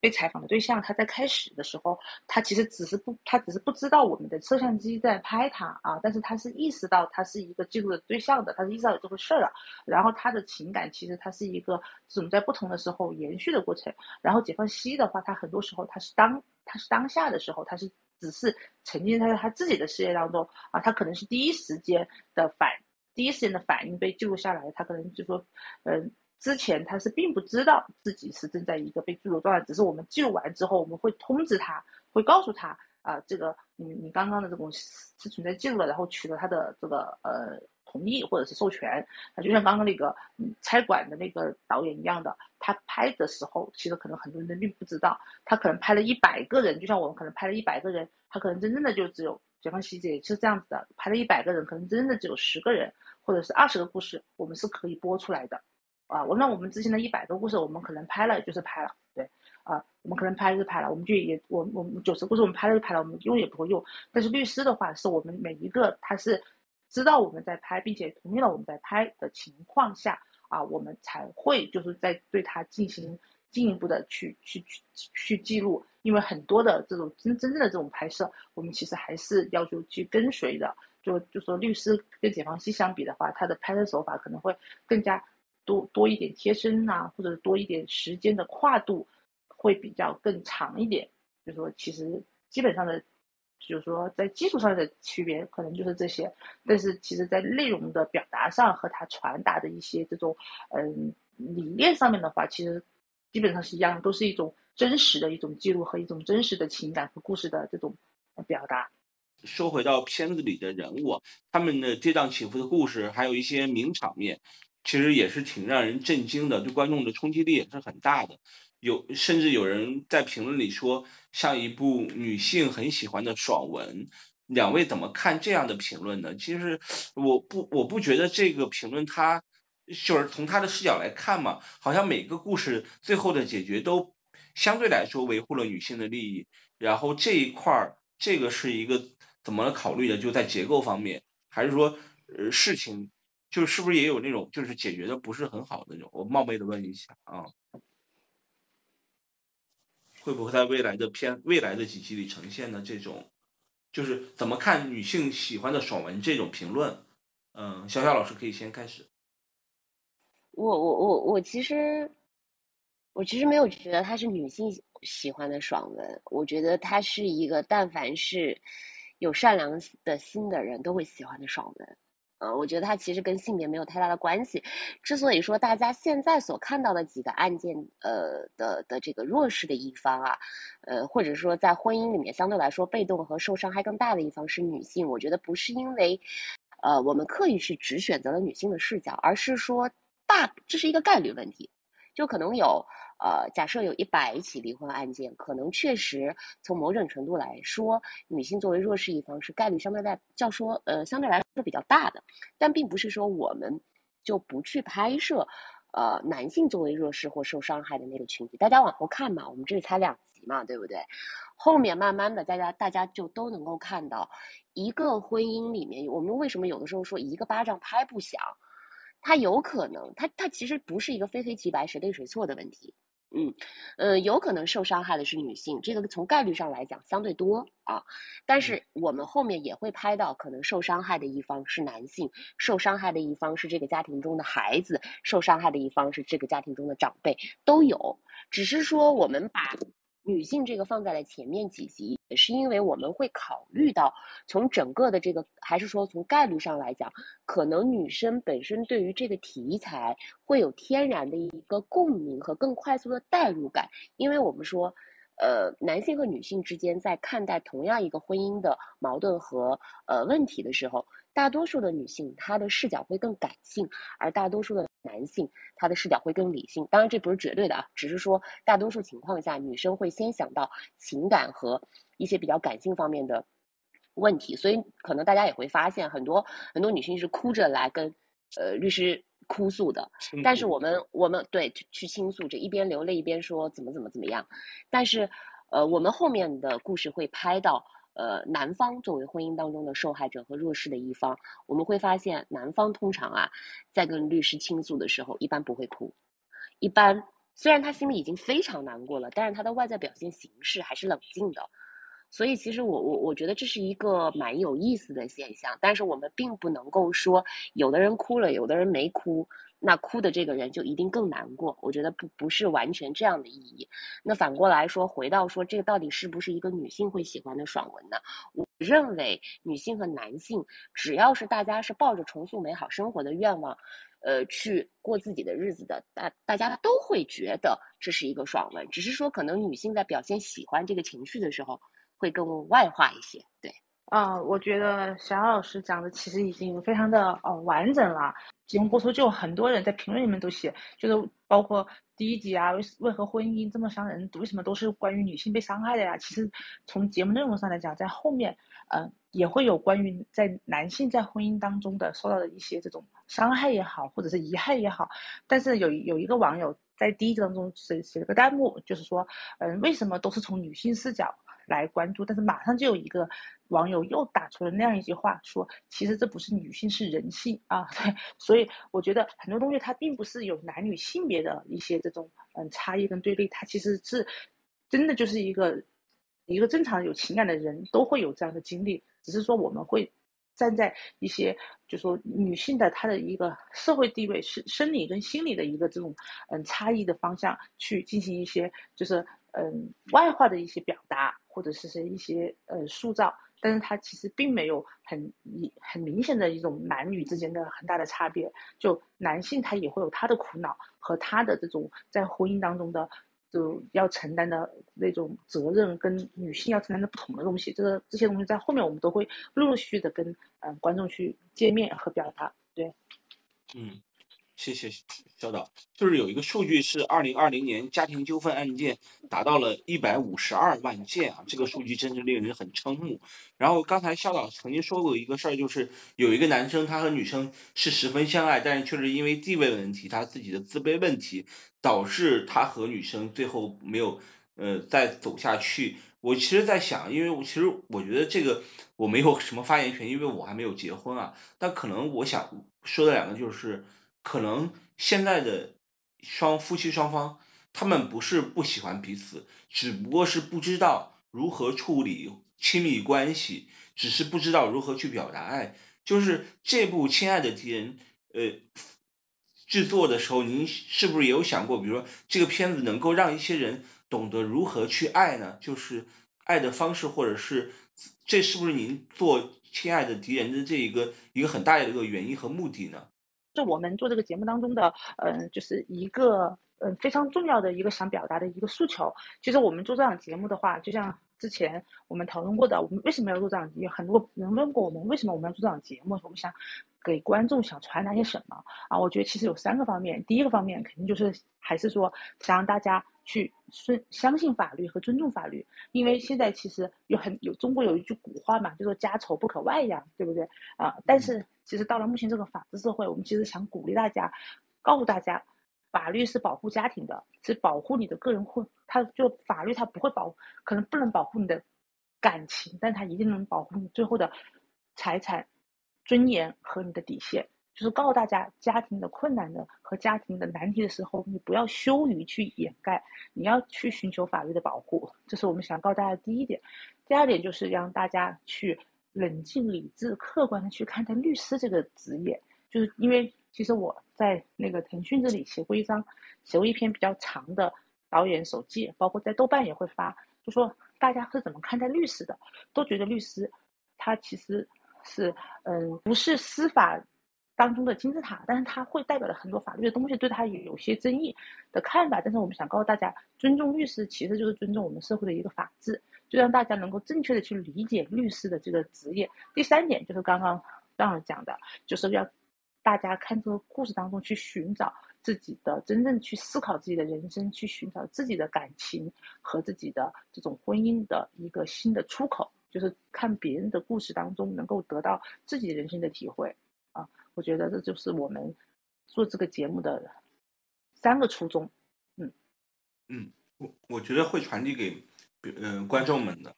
被采访的对象，他在开始的时候，他其实只是不，他只是不知道我们的摄像机在拍他啊，但是他是意识到他是一个记录的对象的，他是意识到有这回事儿了。然后他的情感其实他是一个这种在不同的时候延续的过程。然后解放西的话，他很多时候他是当他是当下的时候，他是只是沉浸在他自己的世界当中啊，他可能是第一时间的反第一时间的反应被记录下来，他可能就说嗯。之前他是并不知道自己是正在一个被记录状态，只是我们记录完之后，我们会通知他，会告诉他啊，这个你你刚刚的这种是存在记录了，然后取得他的这个呃同意或者是授权。啊，就像刚刚那个嗯差馆的那个导演一样的，他拍的时候，其实可能很多人并不知道，他可能拍了一百个人，就像我们可能拍了一百个人，他可能真正的就只有解放西姐是这样子的，拍了一百个人，可能真的只有十个人或者是二十个故事，我们是可以播出来的。啊，我那我们之前的一百个故事，我们可能拍了就是拍了，对，啊，我们可能拍就是拍了，我们就也我我们九十故事我们拍了就拍了，我们用也不会用。但是律师的话，是我们每一个他是知道我们在拍，并且同意了我们在拍的情况下，啊，我们才会就是在对他进行进一步的去去去去记录。因为很多的这种真真正的这种拍摄，我们其实还是要求去跟随的。就就说律师跟解放西相比的话，他的拍摄手法可能会更加。多多一点贴身呐，或者多一点时间的跨度，会比较更长一点。就是说，其实基本上的，就是说在技术上的区别可能就是这些，但是其实在内容的表达上和它传达的一些这种嗯理念上面的话，其实基本上是一样，都是一种真实的一种记录和一种真实的情感和故事的这种表达。说回到片子里的人物，他们的跌宕起伏的故事，还有一些名场面。其实也是挺让人震惊的，对观众的冲击力也是很大的。有甚至有人在评论里说，像一部女性很喜欢的爽文。两位怎么看这样的评论呢？其实我不我不觉得这个评论它就是从他的视角来看嘛，好像每个故事最后的解决都相对来说维护了女性的利益。然后这一块儿，这个是一个怎么考虑的？就在结构方面，还是说呃事情？就是不是也有那种就是解决的不是很好的那种？我冒昧的问一下啊，会不会在未来的片未来的几集里呈现呢？这种就是怎么看女性喜欢的爽文这种评论？嗯，小小老师可以先开始。我我我我其实我其实没有觉得它是女性喜欢的爽文，我觉得它是一个但凡是有善良的心的人都会喜欢的爽文。呃，我觉得它其实跟性别没有太大的关系。之所以说大家现在所看到的几个案件，呃的的这个弱势的一方啊，呃，或者说在婚姻里面相对来说被动和受伤害更大的一方是女性，我觉得不是因为，呃，我们刻意去只选择了女性的视角，而是说大这是一个概率问题，就可能有。呃，假设有一百起离婚案件，可能确实从某种程度来说，女性作为弱势一方是概率相对在较说呃相对来说比较大的，但并不是说我们就不去拍摄呃男性作为弱势或受伤害的那个群体。大家往后看嘛，我们这里才两集嘛，对不对？后面慢慢的大家大家就都能够看到，一个婚姻里面，我们为什么有的时候说一个巴掌拍不响，它有可能，它它其实不是一个非黑即白谁对谁错的问题。嗯，呃，有可能受伤害的是女性，这个从概率上来讲相对多啊。但是我们后面也会拍到，可能受伤害的一方是男性，受伤害的一方是这个家庭中的孩子，受伤害的一方是这个家庭中的长辈，都有。只是说我们把。女性这个放在了前面几集，也是因为我们会考虑到，从整个的这个，还是说从概率上来讲，可能女生本身对于这个题材会有天然的一个共鸣和更快速的代入感，因为我们说，呃，男性和女性之间在看待同样一个婚姻的矛盾和呃问题的时候，大多数的女性她的视角会更感性，而大多数的男性他的视角会更理性。当然，这不是绝对的啊，只是说大多数情况下，女生会先想到情感和一些比较感性方面的问题。所以，可能大家也会发现，很多很多女性是哭着来跟呃律师。哭诉的，但是我们我们对去倾诉，着，一边流泪一边说怎么怎么怎么样，但是，呃，我们后面的故事会拍到，呃，男方作为婚姻当中的受害者和弱势的一方，我们会发现男方通常啊，在跟律师倾诉的时候，一般不会哭，一般虽然他心里已经非常难过了，但是他的外在表现形式还是冷静的。所以，其实我我我觉得这是一个蛮有意思的现象，但是我们并不能够说有的人哭了，有的人没哭，那哭的这个人就一定更难过。我觉得不不是完全这样的意义。那反过来说，回到说这个到底是不是一个女性会喜欢的爽文呢？我认为女性和男性只要是大家是抱着重塑美好生活的愿望，呃，去过自己的日子的，大大家都会觉得这是一个爽文。只是说可能女性在表现喜欢这个情绪的时候。会更外化一些，对啊，我觉得小老师讲的其实已经非常的呃完整了。节目播出就有很多人在评论里面都写，就是包括第一集啊，为为何婚姻这么伤人，为什么都是关于女性被伤害的呀？其实从节目内容上来讲，在后面嗯也会有关于在男性在婚姻当中的受到的一些这种伤害也好，或者是遗害也好。但是有有一个网友在第一集当中写写了个弹幕，就是说嗯为什么都是从女性视角？来关注，但是马上就有一个网友又打出了那样一句话，说其实这不是女性，是人性啊。对，[LAUGHS] 所以我觉得很多东西它并不是有男女性别的一些这种嗯差异跟对立，它其实是真的就是一个一个正常有情感的人都会有这样的经历，只是说我们会站在一些就说女性的她的一个社会地位是生理跟心理的一个这种嗯差异的方向去进行一些就是嗯外化的一些表达。或者是是一些呃塑造，但是它其实并没有很一很明显的一种男女之间的很大的差别。就男性他也会有他的苦恼和他的这种在婚姻当中的就要承担的那种责任，跟女性要承担的不同的东西。这个这些东西在后面我们都会陆陆续续的跟嗯观众去见面和表达。对，嗯。谢谢肖导，就是有一个数据是二零二零年家庭纠纷案件达到了一百五十二万件啊，这个数据真是令人很瞠目。然后刚才肖导曾经说过一个事儿，就是有一个男生他和女生是十分相爱，但是却是因为地位问题，他自己的自卑问题，导致他和女生最后没有呃再走下去。我其实，在想，因为我其实我觉得这个我没有什么发言权，因为我还没有结婚啊。但可能我想说的两个就是。可能现在的双夫妻双方，他们不是不喜欢彼此，只不过是不知道如何处理亲密关系，只是不知道如何去表达爱。就是这部《亲爱的敌人》呃制作的时候，您是不是也有想过，比如说这个片子能够让一些人懂得如何去爱呢？就是爱的方式，或者是这是不是您做《亲爱的敌人》的这一个一个很大的一个原因和目的呢？是我们做这个节目当中的，嗯，就是一个嗯非常重要的一个想表达的一个诉求。其实我们做这档节目的话，就像之前我们讨论过的，我们为什么要做这档？有很多人问过我们，为什么我们要做这档节目？我们想给观众想传达些什么啊？我觉得其实有三个方面。第一个方面肯定就是还是说想让大家去尊相信法律和尊重法律，因为现在其实有很有中国有一句古话嘛，就说家丑不可外扬，对不对啊？但是。其实到了目前这个法治社会，我们其实想鼓励大家，告诉大家，法律是保护家庭的，是保护你的个人困，它就法律它不会保，可能不能保护你的感情，但它一定能保护你最后的财产、尊严和你的底线。就是告诉大家，家庭的困难的和家庭的难题的时候，你不要羞于去掩盖，你要去寻求法律的保护。这是我们想告诉大家的第一点。第二点就是让大家去。冷静、理智、客观的去看待律师这个职业，就是因为其实我在那个腾讯这里写过一张，写过一篇比较长的导演手记，包括在豆瓣也会发，就说大家是怎么看待律师的，都觉得律师他其实是嗯不是司法当中的金字塔，但是它会代表了很多法律的东西，对他有些争议的看法。但是我们想告诉大家，尊重律师其实就是尊重我们社会的一个法治，就让大家能够正确的去理解律师的这个职业。第三点就是刚刚让人讲的，就是要大家看这个故事当中去寻找自己的真正去思考自己的人生，去寻找自己的感情和自己的这种婚姻的一个新的出口。就是看别人的故事当中，能够得到自己人生的体会啊！我觉得这就是我们做这个节目的三个初衷。嗯嗯，我我觉得会传递给嗯观众们的，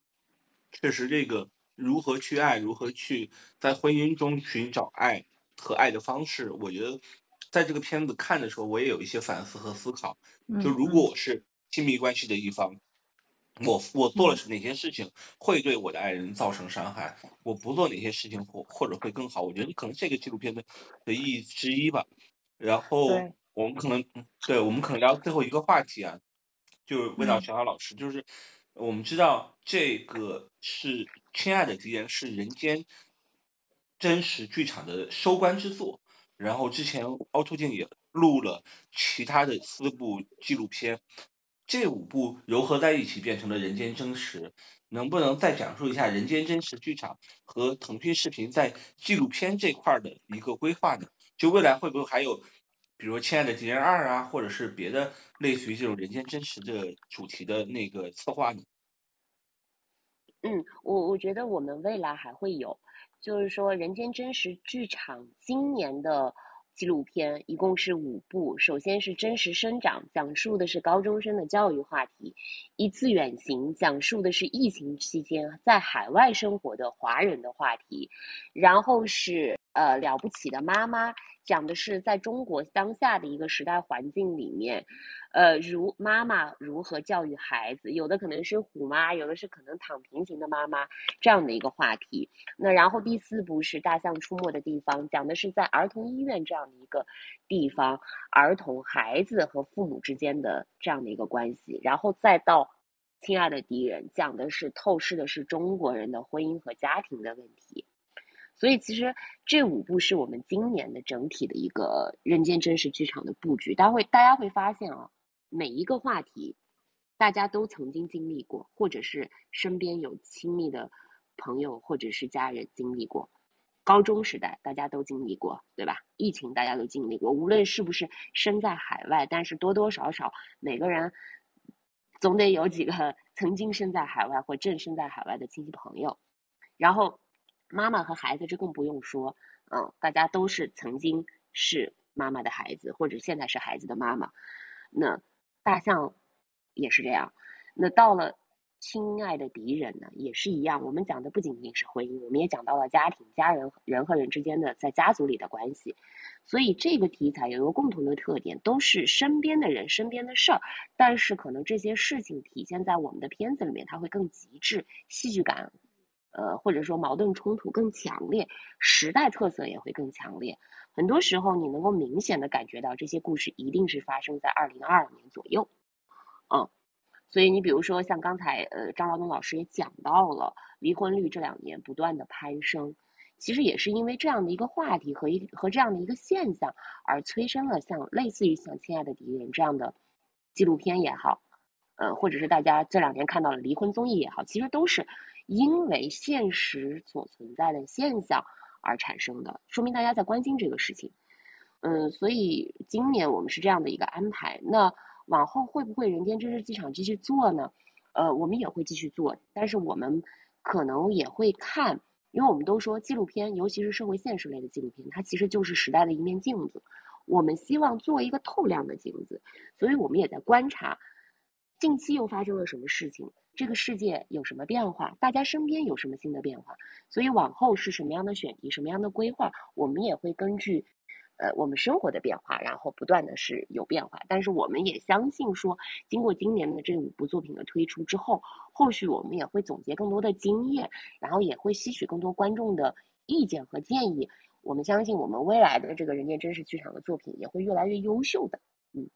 确实这个如何去爱，如何去在婚姻中寻找爱和爱的方式，我觉得在这个片子看的时候，我也有一些反思和思考。就如果我是亲密关系的一方。我我做了哪些事情会对我的爱人造成伤害？我不做哪些事情或或者会更好？我觉得可能这个纪录片的的意义之一吧。然后我们可能对我们可能聊最后一个话题啊，就是问到小小老师，就是我们知道这个是《亲爱的敌人》是人间真实剧场的收官之作。然后之前凹凸镜也录了其他的四部纪录片。这五部糅合在一起变成了《人间真实》，能不能再讲述一下《人间真实》剧场和腾讯视频在纪录片这块的一个规划呢？就未来会不会还有，比如《亲爱的敌人二》啊，或者是别的类似于这种《人间真实》的主题的那个策划呢？嗯，我我觉得我们未来还会有，就是说《人间真实》剧场今年的。纪录片一共是五部，首先是真实生长，讲述的是高中生的教育话题；一次远行，讲述的是疫情期间在海外生活的华人的话题；然后是呃了不起的妈妈。讲的是在中国当下的一个时代环境里面，呃，如妈妈如何教育孩子，有的可能是虎妈，有的是可能躺平型的妈妈这样的一个话题。那然后第四部是大象出没的地方，讲的是在儿童医院这样的一个地方，儿童、孩子和父母之间的这样的一个关系。然后再到亲爱的敌人，讲的是透视的是中国人的婚姻和家庭的问题。所以其实这五部是我们今年的整体的一个人间真实剧场的布局。大家会大家会发现啊，每一个话题，大家都曾经经历过，或者是身边有亲密的朋友或者是家人经历过。高中时代大家都经历过，对吧？疫情大家都经历过，无论是不是身在海外，但是多多少少每个人总得有几个 [LAUGHS] 曾经身在海外或正身在海外的亲戚朋友，然后。妈妈和孩子，这更不用说，嗯，大家都是曾经是妈妈的孩子，或者现在是孩子的妈妈。那大象也是这样。那到了亲爱的敌人呢，也是一样。我们讲的不仅仅是婚姻，我们也讲到了家庭、家人、人和人之间的在家族里的关系。所以这个题材有一个共同的特点，都是身边的人、身边的事儿。但是可能这些事情体现在我们的片子里面，它会更极致，戏剧感。呃，或者说矛盾冲突更强烈，时代特色也会更强烈。很多时候，你能够明显的感觉到这些故事一定是发生在二零二二年左右。嗯，所以你比如说像刚才呃张劳东老师也讲到了，离婚率这两年不断的攀升，其实也是因为这样的一个话题和一和这样的一个现象而催生了像类似于像《亲爱的敌人》这样的纪录片也好，呃，或者是大家这两年看到了离婚综艺也好，其实都是。因为现实所存在的现象而产生的，说明大家在关心这个事情。嗯，所以今年我们是这样的一个安排。那往后会不会人间真实机场继续做呢？呃，我们也会继续做，但是我们可能也会看，因为我们都说纪录片，尤其是社会现实类的纪录片，它其实就是时代的一面镜子。我们希望做一个透亮的镜子，所以我们也在观察近期又发生了什么事情。这个世界有什么变化？大家身边有什么新的变化？所以往后是什么样的选题，什么样的规划，我们也会根据，呃，我们生活的变化，然后不断的是有变化。但是我们也相信说，经过今年的这五部作品的推出之后，后续我们也会总结更多的经验，然后也会吸取更多观众的意见和建议。我们相信我们未来的这个人间真实剧场的作品也会越来越优秀的。嗯。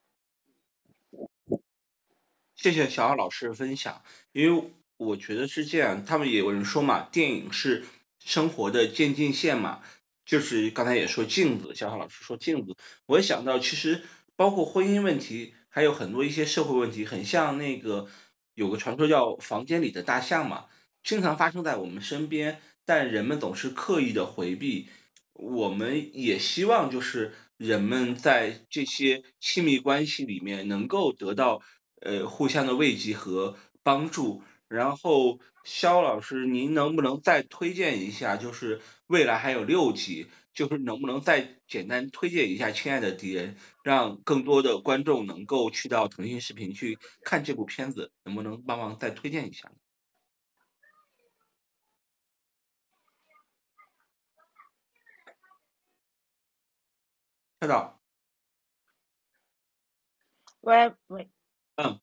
谢谢小奥老师的分享，因为我觉得是这样，他们也有人说嘛，电影是生活的渐进线嘛，就是刚才也说镜子，小浩老师说镜子，我也想到其实包括婚姻问题，还有很多一些社会问题，很像那个有个传说叫房间里的大象嘛，经常发生在我们身边，但人们总是刻意的回避。我们也希望就是人们在这些亲密关系里面能够得到呃互相的慰藉和帮助。然后肖老师，您能不能再推荐一下？就是未来还有六集，就是能不能再简单推荐一下《亲爱的敌人》，让更多的观众能够去到腾讯视频去看这部片子？能不能帮忙再推荐一下？到。喂喂，嗯，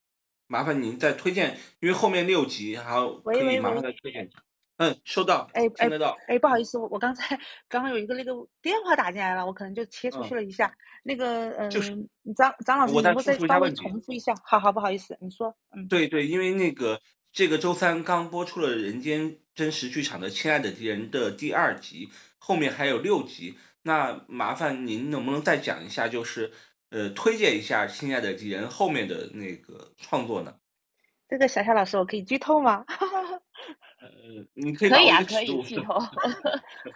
麻烦您再推荐，因为后面六集还有可以麻烦再推荐一下。嗯，收到，哎听得到。哎，不好意思，我我刚才刚刚有一个那个电话打进来了，我可能就切出去了一下。那个嗯，张张老师，能够再稍微重复一下？好好，不好意思，你说。嗯，对对，因为那个这个周三刚播出了《人间真实剧场》的《亲爱的敌人》的第二集，后面还有六集。那麻烦您能不能再讲一下，就是呃，推荐一下《亲爱的敌人》后面的那个创作呢？这个小夏老师，我可以剧透吗？[LAUGHS] 呃，你可以可以啊，可以剧透。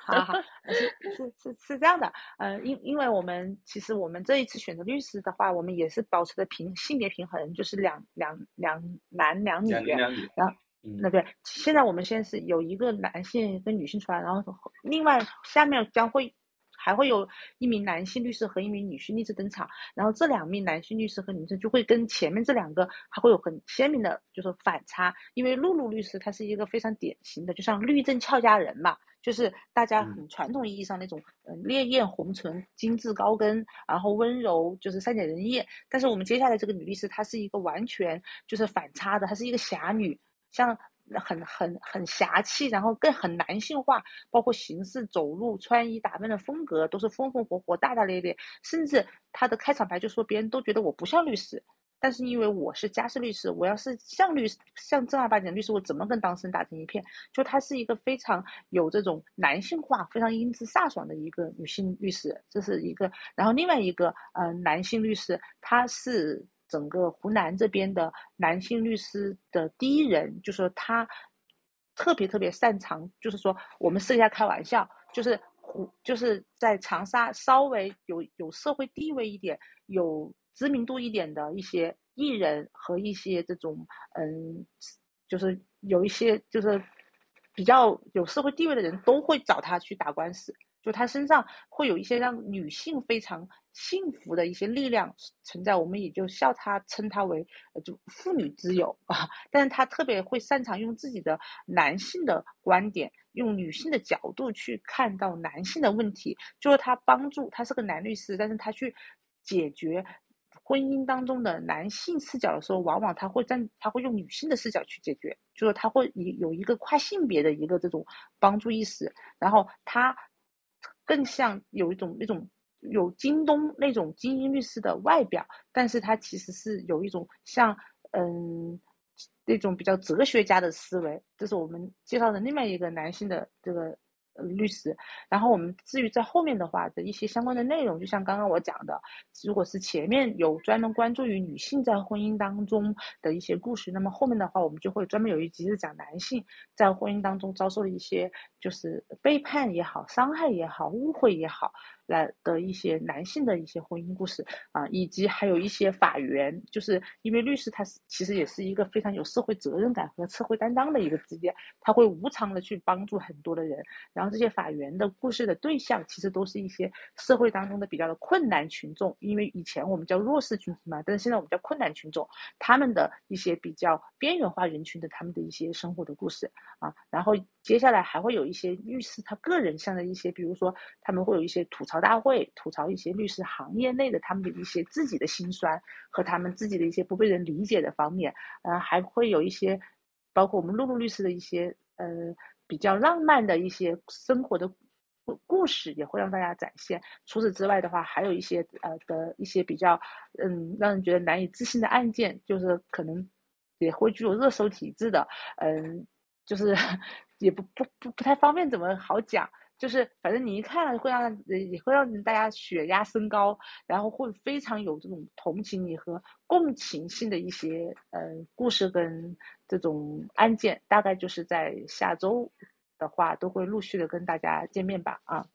好 [LAUGHS] 好，是是是是这样的，呃，因因为我们其实我们这一次选择律师的话，我们也是保持的平性别平衡，就是两两两男两女，两女，然后那对，现在我们现在是有一个男性跟女性出来，然后另外下面将会。还会有一名男性律师和一名女性律师登场，然后这两名男性律师和女生就会跟前面这两个还会有很鲜明的，就是反差。因为露露律师她是一个非常典型的，就像律政俏佳人嘛，就是大家很传统意义上那种，嗯，烈焰红唇、精致高跟，然后温柔，就是善解人意。但是我们接下来这个女律师，她是一个完全就是反差的，她是一个侠女，像。很很很侠气，然后更很男性化，包括行事、走路、穿衣打扮的风格都是风风火火、大大咧咧。甚至他的开场白就说，别人都觉得我不像律师，但是因为我是家事律师，我要是像律师，像正儿八经律师，我怎么跟当事人打成一片？就她是一个非常有这种男性化、非常英姿飒爽的一个女性律师，这是一个。然后另外一个，呃，男性律师，他是。整个湖南这边的男性律师的第一人，就是他特别特别擅长，就是说我们私下开玩笑，就是湖就是在长沙稍微有有社会地位一点、有知名度一点的一些艺人和一些这种嗯，就是有一些就是比较有社会地位的人都会找他去打官司。就他身上会有一些让女性非常幸福的一些力量存在，我们也就笑他称他为就妇女之友啊。[LAUGHS] 但是他特别会擅长用自己的男性的观点，用女性的角度去看到男性的问题。就是他帮助他是个男律师，但是他去解决婚姻当中的男性视角的时候，往往他会站他会用女性的视角去解决，就是他会有有一个跨性别的一个这种帮助意识，然后他。更像有一种那种有京东那种精英律师的外表，但是他其实是有一种像嗯那种比较哲学家的思维，这是我们介绍的另外一个男性的这个。律师，然后我们至于在后面的话的一些相关的内容，就像刚刚我讲的，如果是前面有专门关注于女性在婚姻当中的一些故事，那么后面的话我们就会专门有一集是讲男性在婚姻当中遭受了一些就是背叛也好、伤害也好、误会也好。来的一些男性的一些婚姻故事啊，以及还有一些法源，就是因为律师他是其实也是一个非常有社会责任感和社会担当的一个职业，他会无偿的去帮助很多的人。然后这些法源的故事的对象，其实都是一些社会当中的比较的困难群众，因为以前我们叫弱势群体嘛，但是现在我们叫困难群众，他们的一些比较边缘化人群的他们的一些生活的故事啊。然后接下来还会有一些律师他个人上的一些，比如说他们会有一些吐槽。大会吐槽一些律师行业内的他们的一些自己的辛酸和他们自己的一些不被人理解的方面，呃，还会有一些包括我们露露律师的一些呃比较浪漫的一些生活的故事，也会让大家展现。除此之外的话，还有一些呃的一些比较嗯让人觉得难以置信的案件，就是可能也会具有热搜体质的，嗯，就是也不不不不太方便怎么好讲。就是反正你一看会让也会让大家血压升高，然后会非常有这种同情你和共情性的一些呃故事跟这种案件，大概就是在下周的话都会陆续的跟大家见面吧啊。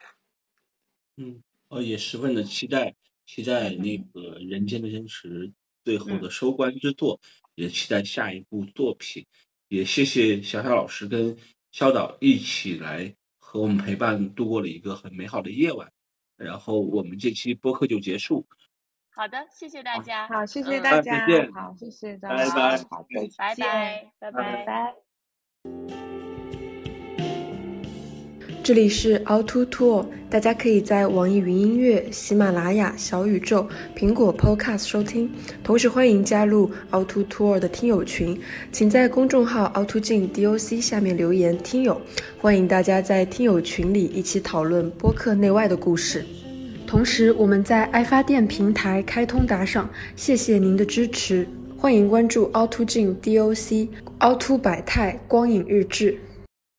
嗯，呃，也十分的期待，期待那个《人间的真实》最后的收官之作，也期待下一部作品。也谢谢小小老师跟肖导一起来和我们陪伴度过了一个很美好的夜晚。然后我们这期播客就结束。好的，谢谢大家。好，谢谢大家。好，谢谢大家。拜拜。好，拜拜，拜拜，拜。这里是凹凸兔大家可以在网易云音乐、喜马拉雅、小宇宙、苹果 Podcast 收听，同时欢迎加入凹凸兔的听友群，请在公众号凹凸镜 DOC 下面留言“听友”，欢迎大家在听友群里一起讨论播客内外的故事。同时，我们在爱发电平台开通打赏，谢谢您的支持，欢迎关注凹凸镜 DOC、凹凸百态光影日志。